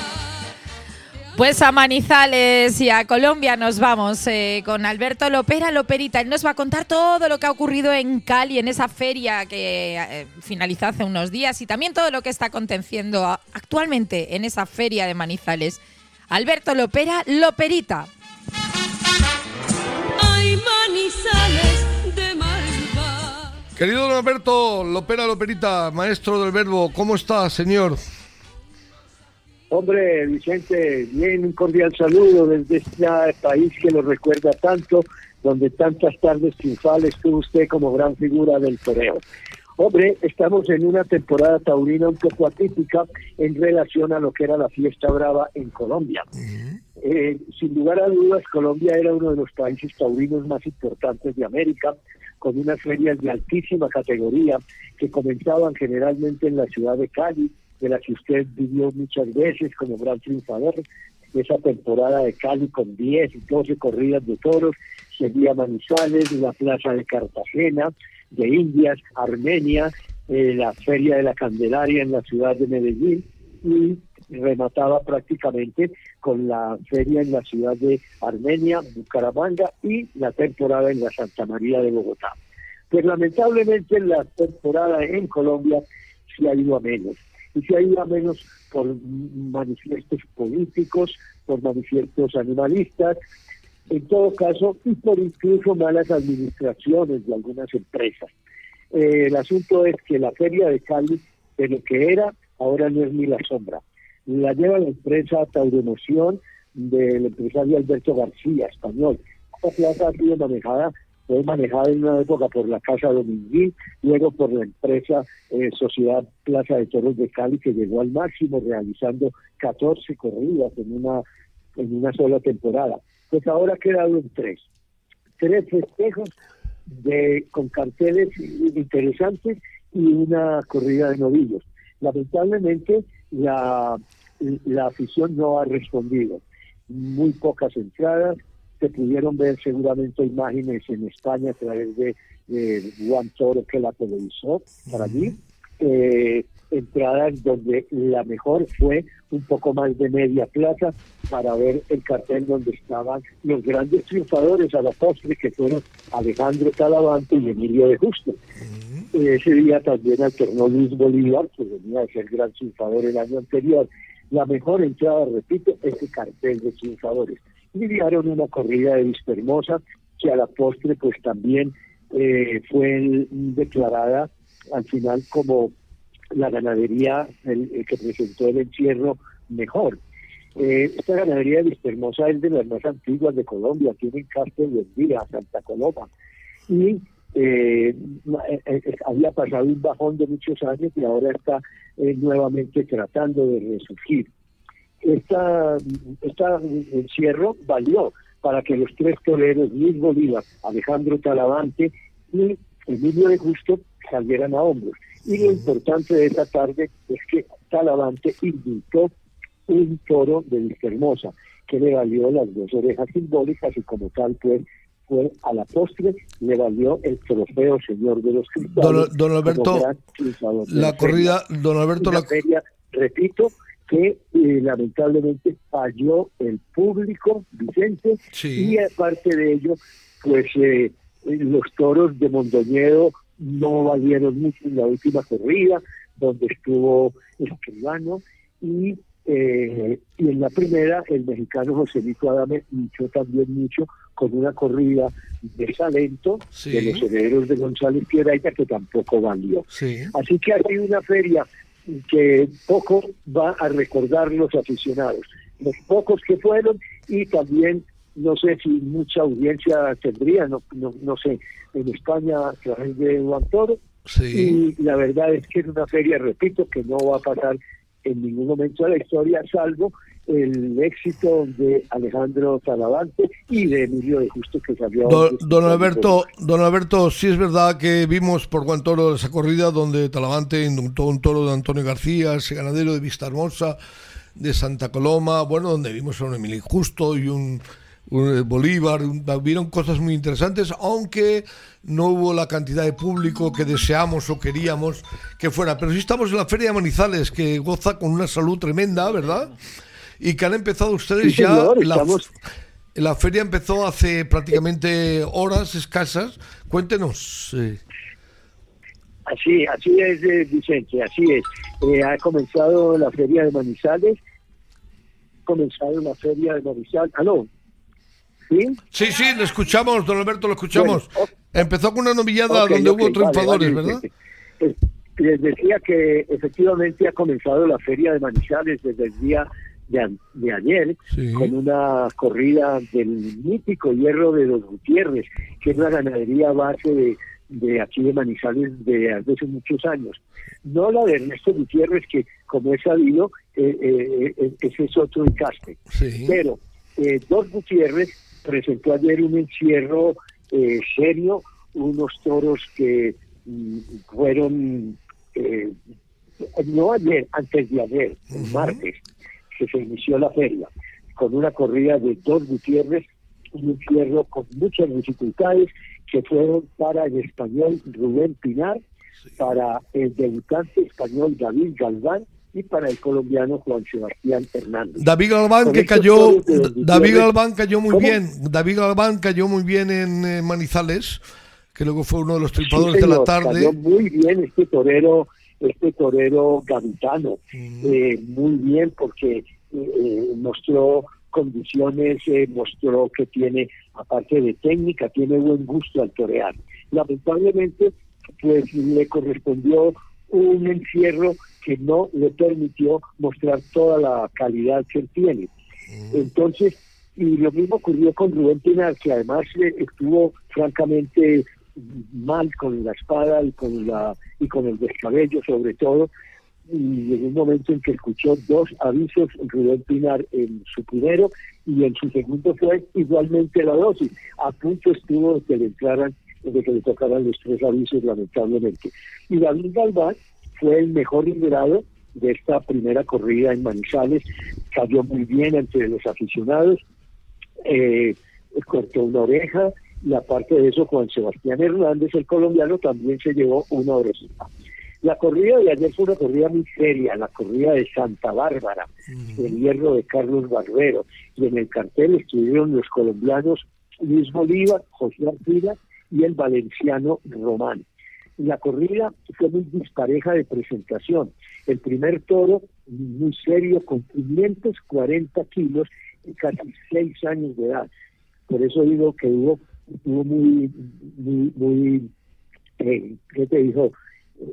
Pues a Manizales y a Colombia nos vamos eh, con Alberto Lopera Loperita. Él nos va a contar todo lo que ha ocurrido en Cali, en esa feria que eh, finalizó hace unos días y también todo lo que está aconteciendo actualmente en esa feria de Manizales. Alberto Lopera Loperita. Ay, Manizales de Malva. Querido don Alberto Lopera Loperita, maestro del verbo, ¿cómo está, señor? Hombre, Vicente, bien, un cordial saludo desde este país que lo recuerda tanto, donde tantas tardes triunfales tuvo usted como gran figura del toreo. Hombre, estamos en una temporada taurina un poco atípica en relación a lo que era la fiesta brava en Colombia. Eh, sin lugar a dudas, Colombia era uno de los países taurinos más importantes de América, con unas ferias de altísima categoría que comenzaban generalmente en la ciudad de Cali, de la que usted vivió muchas veces como gran triunfador. Esa temporada de Cali con 10 y 12 corridas de toros, seguía Manizales, la Plaza de Cartagena, de Indias, Armenia, eh, la Feria de la Candelaria en la ciudad de Medellín y remataba prácticamente con la feria en la ciudad de Armenia, Bucaramanga y la temporada en la Santa María de Bogotá. Pues lamentablemente la temporada en Colombia se ha ido a menos. Y se ha ido a menos por manifiestos políticos, por manifiestos animalistas, en todo caso, y por incluso malas administraciones de algunas empresas. Eh, el asunto es que la feria de Cali, de lo que era, ahora no es ni la sombra. La lleva la empresa Tauromoción del empresario Alberto García, español. Esta plaza ha sido manejada, fue manejada en una época por la Casa Dominguín, luego por la empresa eh, Sociedad Plaza de Toros de Cali, que llegó al máximo realizando 14 corridas en una, en una sola temporada. Pues ahora en tres. Tres festejos de, con carteles interesantes y una corrida de novillos. Lamentablemente la, la afición no ha respondido. Muy pocas entradas, se pudieron ver seguramente imágenes en España a través de, de Juan Toro que la televisó para mí. Eh, entradas donde la mejor fue un poco más de media plaza para ver el cartel donde estaban los grandes triunfadores a la postre que fueron Alejandro Talavante y Emilio de Justo. Ese día también alternó Luis Bolívar, que venía de ser gran triunfador el año anterior. La mejor entrada, repito, ese cartel de triunfadores. Y dieron una corrida de Vista Hermosa, que a la postre pues también eh, fue el- declarada al final como la ganadería el- el que presentó el encierro mejor. Eh, esta ganadería de Vista Hermosa es de las más antiguas de Colombia, tiene Castro y Elvira, Santa Coloma. Y eh, eh, eh, había pasado un bajón de muchos años y ahora está eh, nuevamente tratando de resurgir. Esta, esta encierro valió para que los tres toreros, Luis Bolívar, Alejandro Talavante y Emilio de Justo, salieran a hombros. Y lo importante de esta tarde es que Talavante invitó un toro de Vista Hermosa, que le valió las dos orejas simbólicas y como tal pues fue a la postre, le valió el trofeo Señor de los Cristales. Don- don Alberto, La feria. corrida, don Alberto, la, feria, repito, que eh, lamentablemente falló el público, Vicente, y aparte de ello, pues eh, los toros de Mondoñedo no valieron mucho en la última corrida, donde estuvo Escribano, y Eh, y en la primera, el mexicano Joselito Adame luchó también mucho con una corrida de Salento, Sí. de los herederos de González Piedrahita, que tampoco valió. Sí. Así que hay una feria que poco va a recordar los aficionados, los pocos que fueron y también no sé si mucha audiencia tendría, no, no, no sé, en España a través de Juan Toro. Sí. Y la verdad es que es una feria, repito, que no va a pasar en ningún momento de la historia, salvo el éxito de Alejandro Talavante y de Emilio de Justo que salió. Don, don Alberto, don Alberto, sí es verdad que vimos por Juan Toro esa corrida donde Talavante indultó un toro de Antonio García, ese ganadero de Vista Hermosa, de Santa Coloma, bueno, donde vimos a un Emilio Justo y un, Bolívar, un- vieron cosas muy interesantes, aunque no hubo la cantidad de público que deseamos o queríamos que fuera. Pero sí estamos en la Feria de Manizales, que goza con una salud tremenda, ¿verdad? Y que han empezado ustedes Sí, ya señor, la, estamos- la feria empezó hace prácticamente horas escasas. Cuéntenos. eh, Así, así es, eh, Vicente, así es. Eh, ha comenzado la feria de Manizales, ha comenzado la feria de Manizales. Ah, no. ¿Sí? Sí, sí, le escuchamos, don Alberto, lo escuchamos. Bueno, Empezó con una novillada donde hubo triunfadores, vale, ¿verdad? Eh, Les decía que efectivamente ha comenzado la feria de Manizales desde el día de, de ayer con una corrida del mítico hierro de los Gutiérrez, que es la ganadería base de, de aquí de Manizales de hace muchos años. No la de Ernesto Gutiérrez, que como es sabido, eh, eh, eh, ese es otro encaste. Pero eh, Dos Gutiérrez presentó ayer un encierro eh, serio, unos toros que mm, fueron, eh, no ayer, antes de ayer, el martes, que se inició la feria, con una corrida de Dos Gutiérrez, un encierro con muchas dificultades que fueron para el español Rubén Pinar, para el debutante español David Galván y para el colombiano Juan Sebastián Hernández. David Galván que cayó, David Galván cayó muy ¿Cómo? bien, David Galván cayó muy bien en eh, Manizales, que luego fue uno de los Sí, triunfadores de la tarde. Cayó muy bien este torero, este torero gavitano, eh, muy bien porque eh, eh, mostró condiciones, eh, mostró que tiene, aparte de técnica, tiene buen gusto al torear. Lamentablemente, pues le correspondió un encierro que no le permitió mostrar toda la calidad que él tiene. Entonces, y lo mismo ocurrió con Rubén Pinar, que además estuvo francamente mal con la espada y con la y con el descabello sobre todo y en un momento en que escuchó dos avisos Rubén Pinar en su primero y en su segundo fue igualmente la dosis a punto estuvo de que le entraran de que le tocaran los tres avisos lamentablemente. Y David Galván fue el mejor liderado de esta primera corrida en Manizales. Cayó muy bien entre los aficionados eh, cortó una oreja y aparte de eso Juan Sebastián Hernández, el colombiano, también se llevó una orejita. La corrida de ayer fue una corrida muy seria, la corrida de Santa Bárbara, el hierro de Carlos Barbero, y en el cartel estuvieron los colombianos Luis Bolívar, José Artila y el valenciano Román. La corrida fue muy dispareja de presentación. El primer toro, muy serio, con 540 kilos y casi 6 años de edad. Por eso digo que hubo, hubo muy, muy, muy eh, ¿qué te dijo?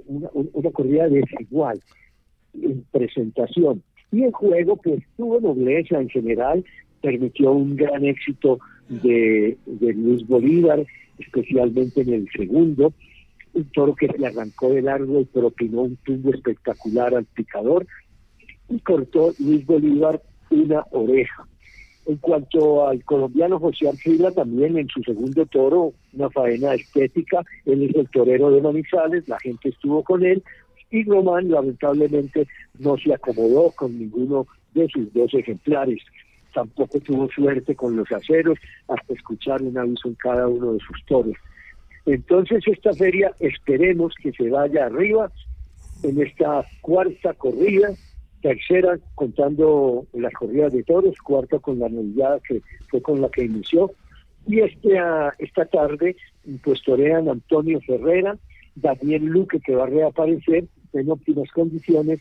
Una, una corrida desigual en presentación. Y el juego, pues tuvo nobleza en general, permitió un gran éxito de, Luis Bolívar, especialmente en el segundo, un toro que se arrancó de largo y propinó un tumbo espectacular al picador y cortó Luis Bolívar una oreja. En cuanto al colombiano José Arcila, también en su segundo toro, una faena estética, él es el torero de Manizales, la gente estuvo con él, y Román lamentablemente no se acomodó con ninguno de sus dos ejemplares. Tampoco tuvo suerte con los aceros hasta escuchar un aviso en cada uno de sus toros. Entonces esta feria esperemos que se vaya arriba en esta cuarta corrida, tercera contando las corridas de toros, cuarta con la novillada que fue con la que inició. Y este, ah, esta tarde pues torean Antonio Ferrera, Daniel Luque que va a reaparecer en óptimas condiciones,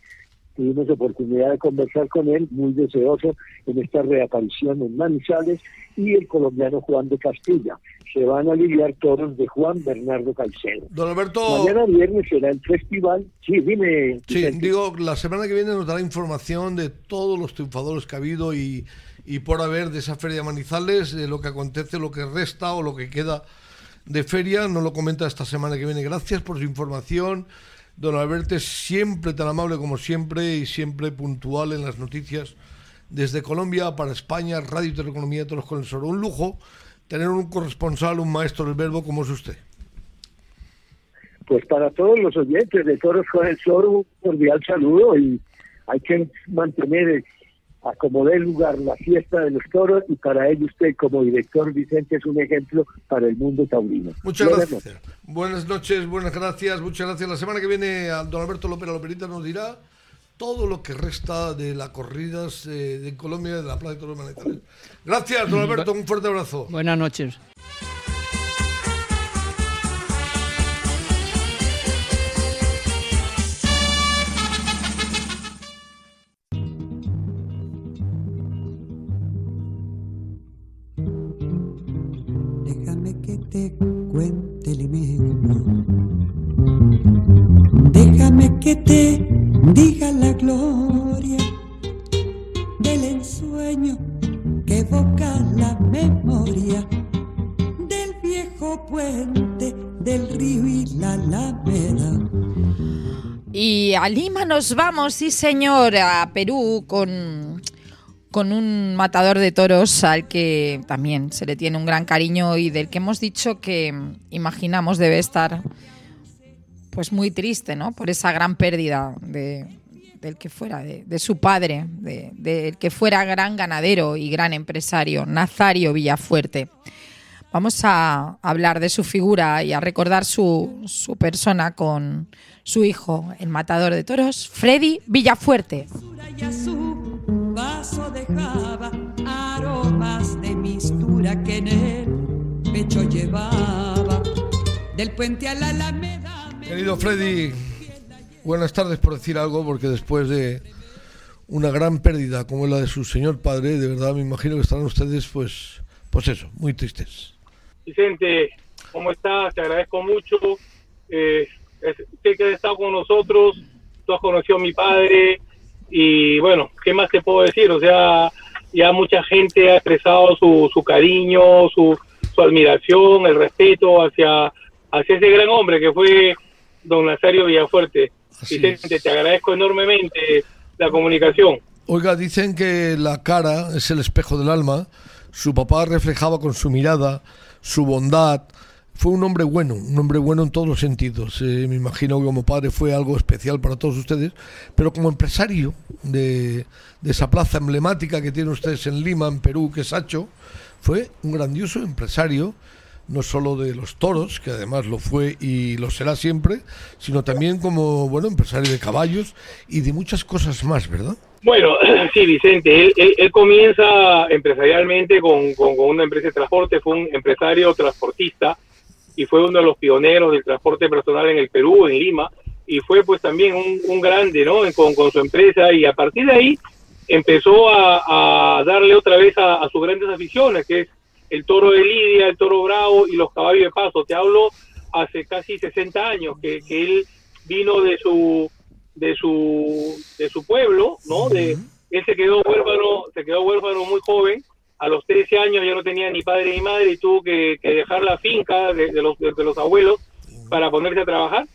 tuvimos oportunidad de conversar con él, muy deseoso en esta reaparición en Manizales, y el colombiano Juan de Castilla. Se van a lidiar toros de Juan Bernardo Caicedo. Don Alberto. Mañana viernes será el festival. Sí, dime. Sí, digo, la semana que viene nos dará información de todos los triunfadores que ha habido y, y por haber de esa feria de Manizales, de lo que acontece, lo que resta o lo que queda de feria. Nos lo comenta esta semana que viene. Gracias por su información. Don Alberto es siempre tan amable como siempre y siempre puntual en las noticias. Desde Colombia para España, Radio y Teleconomía, todos con el Soro. Un lujo tener un corresponsal, un maestro del verbo como es usted. Pues para todos los oyentes de Toros con el Soro, un cordial saludo y hay que mantener a como dé lugar la fiesta de los toros y para ello usted como director Vicente es un ejemplo para el mundo taurino. Muchas gracias. Buenas noches, buenas gracias, muchas gracias. La semana que viene don Alberto López Loperita nos dirá todo lo que resta de las corridas eh, de Colombia de la Plaza de Toros Manizales. Gracias, don Alberto, un fuerte abrazo. Buenas noches. Que te diga la gloria del ensueño que evoca la memoria del viejo puente del río y la alameda. Y a Lima nos vamos, sí señor, a Perú con, con un matador de toros al que también se le tiene un gran cariño y del que hemos dicho que imaginamos debe estar pues muy triste, ¿no? Por esa gran pérdida de, del que fuera, de, de su padre, de- del que fuera gran ganadero y gran empresario, Nazario Villafuerte. Vamos a hablar de su figura y a recordar su, su persona con su hijo, el matador de toros, Freddy Villafuerte. De. Querido Freddy, buenas tardes por decir algo, porque después de una gran pérdida como la de su señor padre, de verdad me imagino que estarán ustedes, pues, pues eso, muy tristes. Vicente, ¿cómo estás? Te agradezco mucho. Eh, sé que has estado con nosotros, tú has conocido a mi padre y bueno, ¿qué más te puedo decir? O sea, ya mucha gente ha expresado su, su cariño, su, su admiración, el respeto hacia, hacia ese gran hombre que fue don Nazario Villafuerte. Así Vicente, te agradezco enormemente la comunicación. Oiga, dicen que la cara es el espejo del alma. Su papá reflejaba con su mirada su bondad. Fue un hombre bueno, un hombre bueno en todos los sentidos. Eh, me imagino que como padre fue algo especial para todos ustedes, pero como empresario de, de esa plaza emblemática que tienen ustedes en Lima, en Perú, que es Hacho, fue un grandioso empresario, no solo de los toros, que además lo fue y lo será siempre, sino también como bueno empresario de caballos y de muchas cosas más, ¿verdad? Bueno, sí, Vicente, él, él- él comienza empresarialmente con, con- con una empresa de transporte, fue un empresario transportista y fue uno de los pioneros del transporte personal en el Perú, en Lima, y fue pues también un, un grande, ¿no? Con, con su empresa y a partir de ahí empezó a, a darle otra vez a, a sus grandes aficiones, que es el toro de Lidia, el toro bravo y los caballos de paso. Te hablo hace casi 60 años que, que él vino de su de su de su pueblo, ¿no? De él se quedó huérfano, se quedó huérfano muy joven, a los 13 años ya no tenía ni padre ni madre y tuvo que, que dejar la finca de, de los de, de los abuelos para ponerse a trabajar.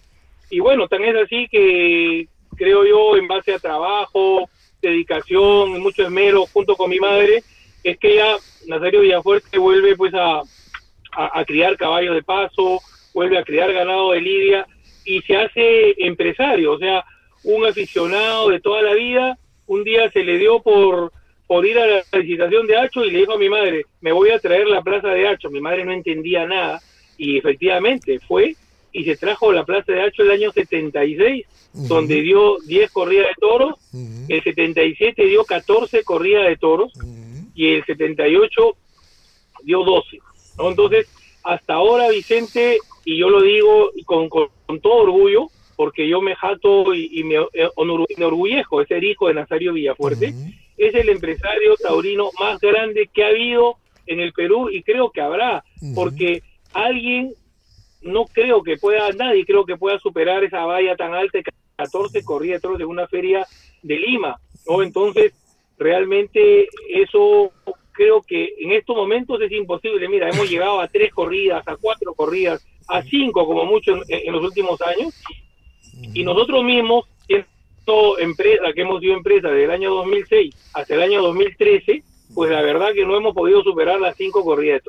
Y bueno, tan es así que creo yo en base a trabajo, dedicación, mucho esmero junto con mi madre, es que ya Nazario Villafuerte vuelve pues a, a, a criar caballos de paso, vuelve a criar ganado de lidia y se hace empresario, o sea, un aficionado de toda la vida, un día se le dio por, por ir a la licitación de Hacho y le dijo a mi madre, me voy a traer la plaza de Hacho, mi madre no entendía nada y efectivamente fue y se trajo la plaza de Hacho el año 76, donde dio 10 corridas de toros, el 77 dio 14 corridas de toros y el 78 dio 12. ¿no? Entonces, hasta ahora, Vicente, y yo lo digo con, con- con todo orgullo, porque yo me jato y, y me me enorgullezco de ser hijo de Nazario Villafuerte, es el empresario taurino más grande que ha habido en el Perú y creo que habrá, porque alguien no creo que pueda, nadie creo que pueda superar esa valla tan alta, de 14 corridas de una feria de Lima, ¿no? Entonces, realmente eso creo que en estos momentos es imposible. Mira, hemos llegado a tres corridas, a cuatro corridas, a cinco como mucho en, en los últimos años, y nosotros mismos, siendo empresa, que hemos sido empresa desde el año 2006 hasta el año 2013, pues la verdad que no hemos podido superar las cinco corridas.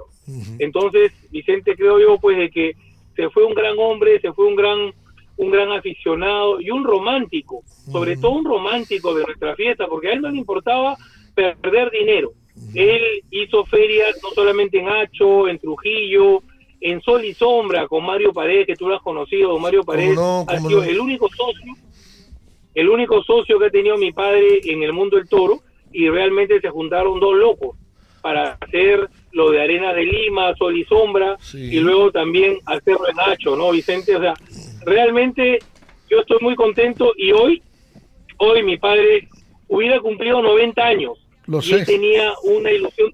Entonces, Vicente, creo yo, pues de que se fue un gran hombre, se fue un gran un gran aficionado y un romántico, sobre todo un romántico de nuestra fiesta, porque a él no le importaba perder dinero. Él hizo ferias no solamente en Hacho, en Trujillo, en Sol y Sombra con Mario Paredes, que tú lo has conocido, Mario Paredes no, ha sido no. el único socio, el único socio que ha tenido mi padre en el mundo del toro, y realmente se juntaron dos locos para hacer lo de Arena de Lima, Sol y Sombra, y luego también hacerlo en Hacho, ¿no, Vicente? O sea, realmente yo estoy muy contento y hoy, hoy mi padre hubiera cumplido 90 años Lo y sé. él tenía una ilusión,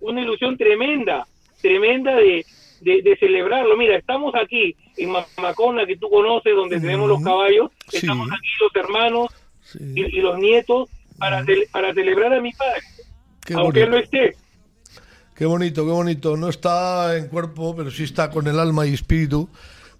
una ilusión tremenda, tremenda de, de, de celebrarlo. Mira, estamos aquí en Mamacona, que tú conoces, donde tenemos los caballos, estamos aquí los hermanos y, y los nietos para, cele- para celebrar a mi padre, Qué aunque él no esté. Qué bonito, qué bonito. No está en cuerpo, pero sí está con el alma y espíritu,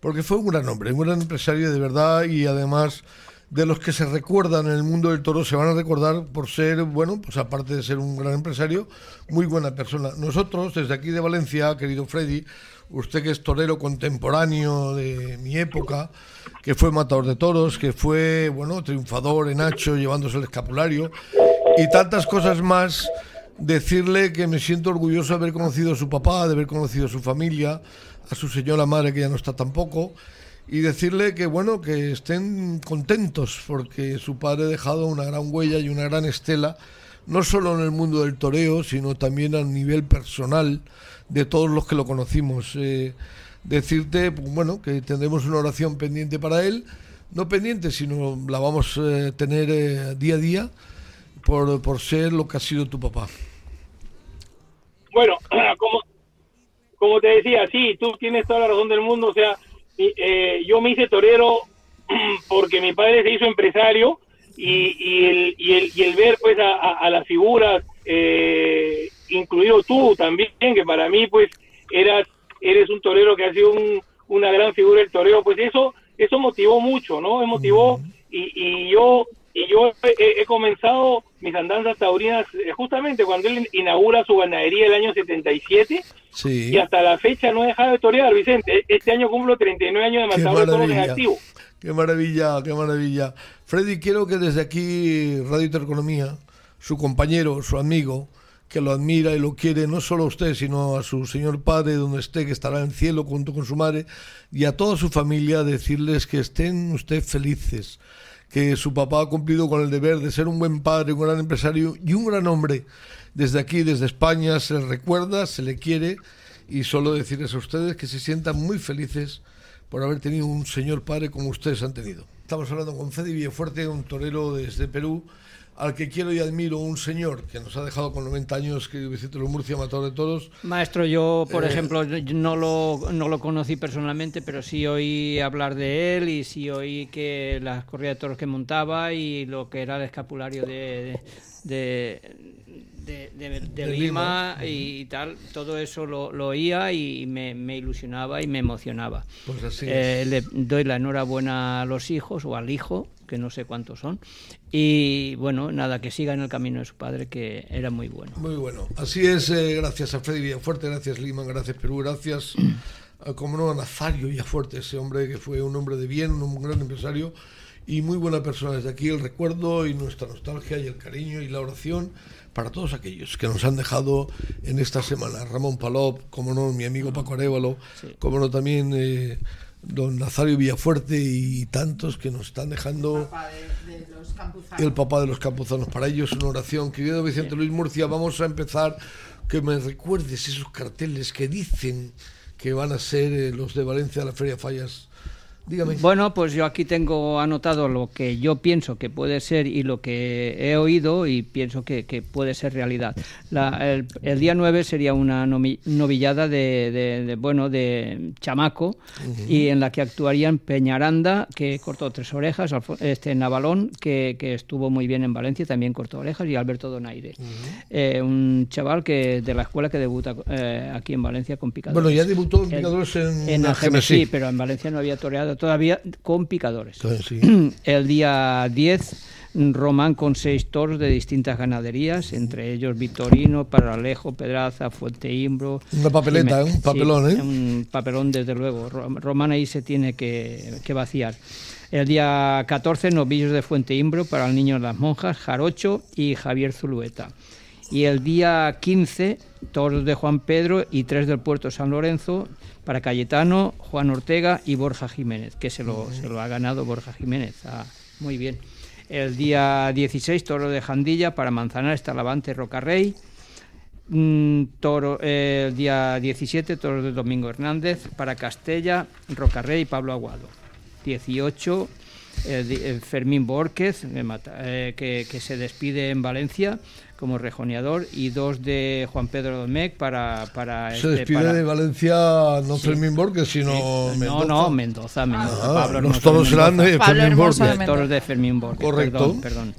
porque fue un gran hombre, un gran empresario de verdad y además de los que se recuerdan en el mundo del toro se van a recordar por ser, bueno, pues aparte de ser un gran empresario, muy buena persona. Nosotros, desde aquí de Valencia, querido Freddy, usted que es torero contemporáneo de mi época, que fue matador de toros, que fue, bueno, triunfador en Hacho, llevándose el escapulario, y tantas cosas más, decirle que me siento orgulloso de haber conocido a su papá, de haber conocido a su familia, a su señora madre que ya no está tampoco, y decirle que bueno, que estén contentos porque su padre ha dejado una gran huella y una gran estela, no solo en el mundo del toreo, sino también a nivel personal de todos los que lo conocimos. Eh, decirte, bueno, que tendremos una oración pendiente para él, no pendiente, sino la vamos a tener eh, día a día por, por ser lo que ha sido tu papá. Bueno, como, como te decía, sí, tú tienes toda la razón del mundo. O sea, eh, yo me hice torero porque mi padre se hizo empresario y, y, el, y, el, y el ver pues a, a- a las figuras, eh, incluido tú también, que para mí pues eras, eres un torero que ha sido un- una gran figura del toreo, pues eso eso motivó mucho, ¿no? Me motivó y, y yo y yo he, he comenzado mis andanzas taurinas eh, justamente cuando él inaugura su ganadería el año 77 Sí. y hasta la fecha no he dejado de torear, Vicente. Este año cumplo 39 años de matador de toros en activo. Qué maravilla, qué maravilla. Freddy, quiero que desde aquí Radio Intereconomía, su compañero, su amigo, que lo admira y lo quiere, no solo a usted, sino a su señor padre, donde esté, que estará en el cielo junto con su madre, y a toda su familia, decirles que estén ustedes felices, que su papá ha cumplido con el deber de ser un buen padre, un gran empresario y un gran hombre. Desde aquí, desde España, se le recuerda, se le quiere, y solo decirles a ustedes que se sientan muy felices por haber tenido un señor padre como ustedes han tenido. Estamos hablando con Fede Villafuerte, un torero desde Perú, al que quiero y admiro, un señor que nos ha dejado con 90 años, que Vicente Luis Murcia, matador de toros. Maestro, yo, por Eh, ejemplo, no lo, no lo conocí personalmente, pero sí oí hablar de él y sí oí que las corridas de toros que montaba y lo que era el escapulario de, de, de, de- de De Lima, Lima. y tal, todo eso lo, lo oía y me, me ilusionaba y me emocionaba. Pues así Eh, le doy la enhorabuena a los hijos o al hijo, que no sé cuántos son, y bueno, nada, que siga en el camino de su padre, que era muy bueno. Muy bueno. Así es, eh, gracias a Freddy Villafuerte, gracias Lima, gracias Perú, gracias, a, como no, a Nazario Villafuerte, ese hombre que fue un hombre de bien, un gran empresario y muy buena persona. Desde aquí el recuerdo y nuestra nostalgia y el cariño y la oración para todos aquellos que nos han dejado en esta semana. Ramón Palop, como no, mi amigo Paco Arevalo, como no, también eh, don Nazario Villafuerte y tantos que nos están dejando el papá de los campuzanos. Para ellos una oración. Querido Vicente Luis Murcia, vamos a empezar. Que me recuerdes esos carteles que dicen que van a ser eh, los de Valencia de la Feria Fallas Dígame. Bueno, pues yo aquí tengo anotado lo que yo pienso que puede ser y lo que he oído y pienso que, que puede ser realidad. La- el, el día 9 sería una novillada de, de- de, bueno, de chamaco y en la que actuarían Peñaranda, que cortó tres orejas, este Navalón, que, que estuvo muy bien en Valencia, también cortó orejas, y Alberto Donaire. Eh, un chaval que de la escuela que debuta eh, aquí en Valencia con picadores. Bueno, ya debutó en picadores en en la Algemes, Genesí. sí, pero en Valencia no había toreado todavía con picadores. Sí. El día 10, Román con seis toros de distintas ganaderías, entre ellos Vitorino, Paralejo, Pedraza, Fuente Imbro. Una papeleta, un papelón, Sí, ¿eh? Un papelón, desde luego. Ro- Román ahí se tiene que, que vaciar. El día 14, novillos de Fuente Imbro para el niño de las monjas, Jarocho y Javier Zulueta. Y el día 15, toros de Juan Pedro y tres del Puerto San Lorenzo para Cayetano, Juan Ortega y Borja Jiménez, que se lo, se lo ha ganado Borja Jiménez. Ah, muy bien. El día 16, toro de Jandilla para Manzanares, Talavante, Rocarrey. Mm, toro, eh, el día 17, toro de Domingo Hernández para Castella, Rocarrey y Pablo Aguado. 18, di- el Fermín Borquez, me mata, eh, que, que se despide en Valencia como rejoneador, y dos de Juan Pedro Domecq para... para Se este, despide para- de Valencia no Sí. Fermín Borges, sino no, Mendoza. no, Mendoza, Mendoza. Ah, Pablo los toros de serán de Fermín de Los toros de Fermín Borges. Correcto. Perdón, perdón,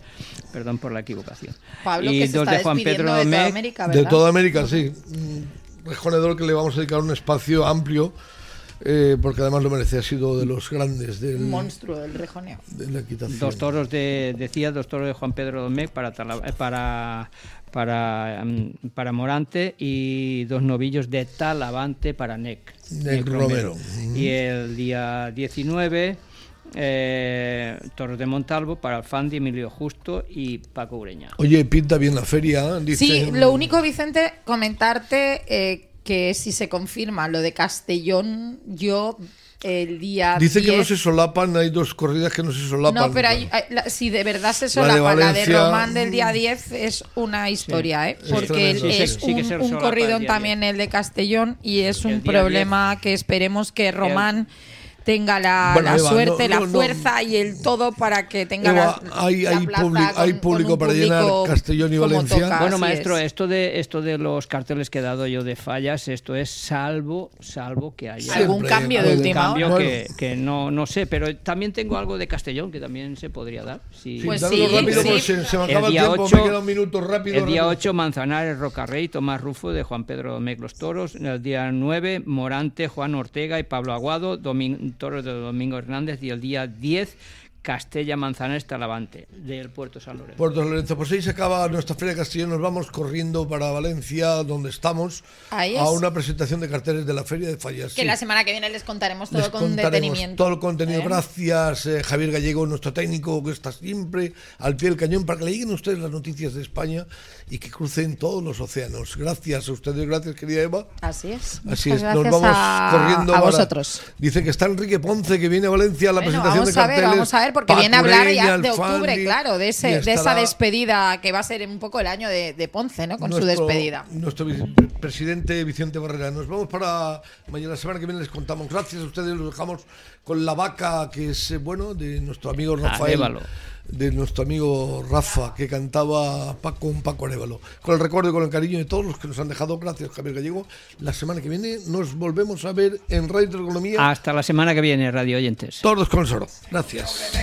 perdón por la equivocación. Pablo, y que se dos está de Juan Pedro de toda Domecq. América, De ¿verdad? toda América, sí. Un rejonedor que le vamos a dedicar un espacio amplio, eh, porque además lo merece, ha sido de los grandes del, monstruo del rejoneo. de la equitación. Dos toros de, decía, dos toros de Juan Pedro Domecq para, eh, para, para, mm, para Morante y dos novillos de Talavante para Nec. Nec Romero. Y el día 19, eh, toros de Montalvo para Alfandi, Emilio Justo y Paco Ureña. Oye, pinta bien la feria, Sí, dicen. lo único, Vicente, comentarte eh, que si se confirma lo de Castellón, yo el día Dice que no 10 se solapan, hay dos corridas que no se solapan. No, pero hay- hay- la- si de verdad se La de solapa, la de, Valencia, Román del día 10 es una historia, ¿eh? porque es Sí, un, un el corridón también el de Castellón y es un problema que esperemos que Román tenga la, Bueno, la Eva, suerte, no, la no, no. fuerza y el todo para que tenga Eva, la, hay, la hay, plaza publi- con- hay con público un para llenar Castellón y Valencia. toca, Bueno, maestro, es. esto de esto de los carteles que he dado yo de fallas, esto es salvo, salvo que haya Algún Siempre cambio de última cambio hora. que, que no, no sé, pero también tengo algo de Castellón que también se podría dar. Si, Sí, Pues sí, rápido, sí. pues se, se me El acaba el, día tiempo, ocho- me queda un minuto rápido. El día rápido. 8, Manzanares, Rocarrey, Tomás Rufo de Juan Pedro Domecq Los Toros. El día 9, Morante, Juan Ortega y Pablo Aguado, Domin- Toros de Domingo Hernández. Y el día 10, Castella Manzanares, Talavante, del Puerto San Lorenzo. Puerto San Lorenzo, pues ahí se acaba nuestra Feria de Castellón. Nos vamos corriendo para Valencia, donde estamos, Ahí a es. una presentación de carteles de la Feria de Fallas. Que sí. la semana que viene les contaremos todo Les con contaremos detenimiento. Todo el contenido. ¿eh? Gracias, eh, Javier Gallego, nuestro técnico, que está siempre al pie del cañón para que le lleguen a ustedes las noticias de España y que crucen todos los océanos. Gracias a ustedes, gracias, querida Eva. Así es. Así es, nos vamos a, corriendo. a para- vosotros. Dice que está Enrique Ponce, que viene a Valencia a la Bueno, presentación vamos de a ver, carteles. vamos a ver, porque Paco viene a hablar ya de octubre, claro, de, ese, de esa despedida que va a ser un poco el año de, de Ponce, ¿no? Con su despedida. Nuestro presidente Vicente Barrera. Nos vamos para mañana, la semana que viene les contamos. Gracias a ustedes, los dejamos con la vaca, que es, eh, bueno, de nuestro amigo Rafael. Arévalo. De nuestro amigo Rafa, que cantaba Paco, un Paco Arévalo. Con el recuerdo y con el cariño de todos los que nos han dejado. Gracias, Javier Gallego. La semana que viene nos volvemos a ver en Radio Economía. Hasta la semana que viene, radio oyentes. Todos con el soro. Gracias.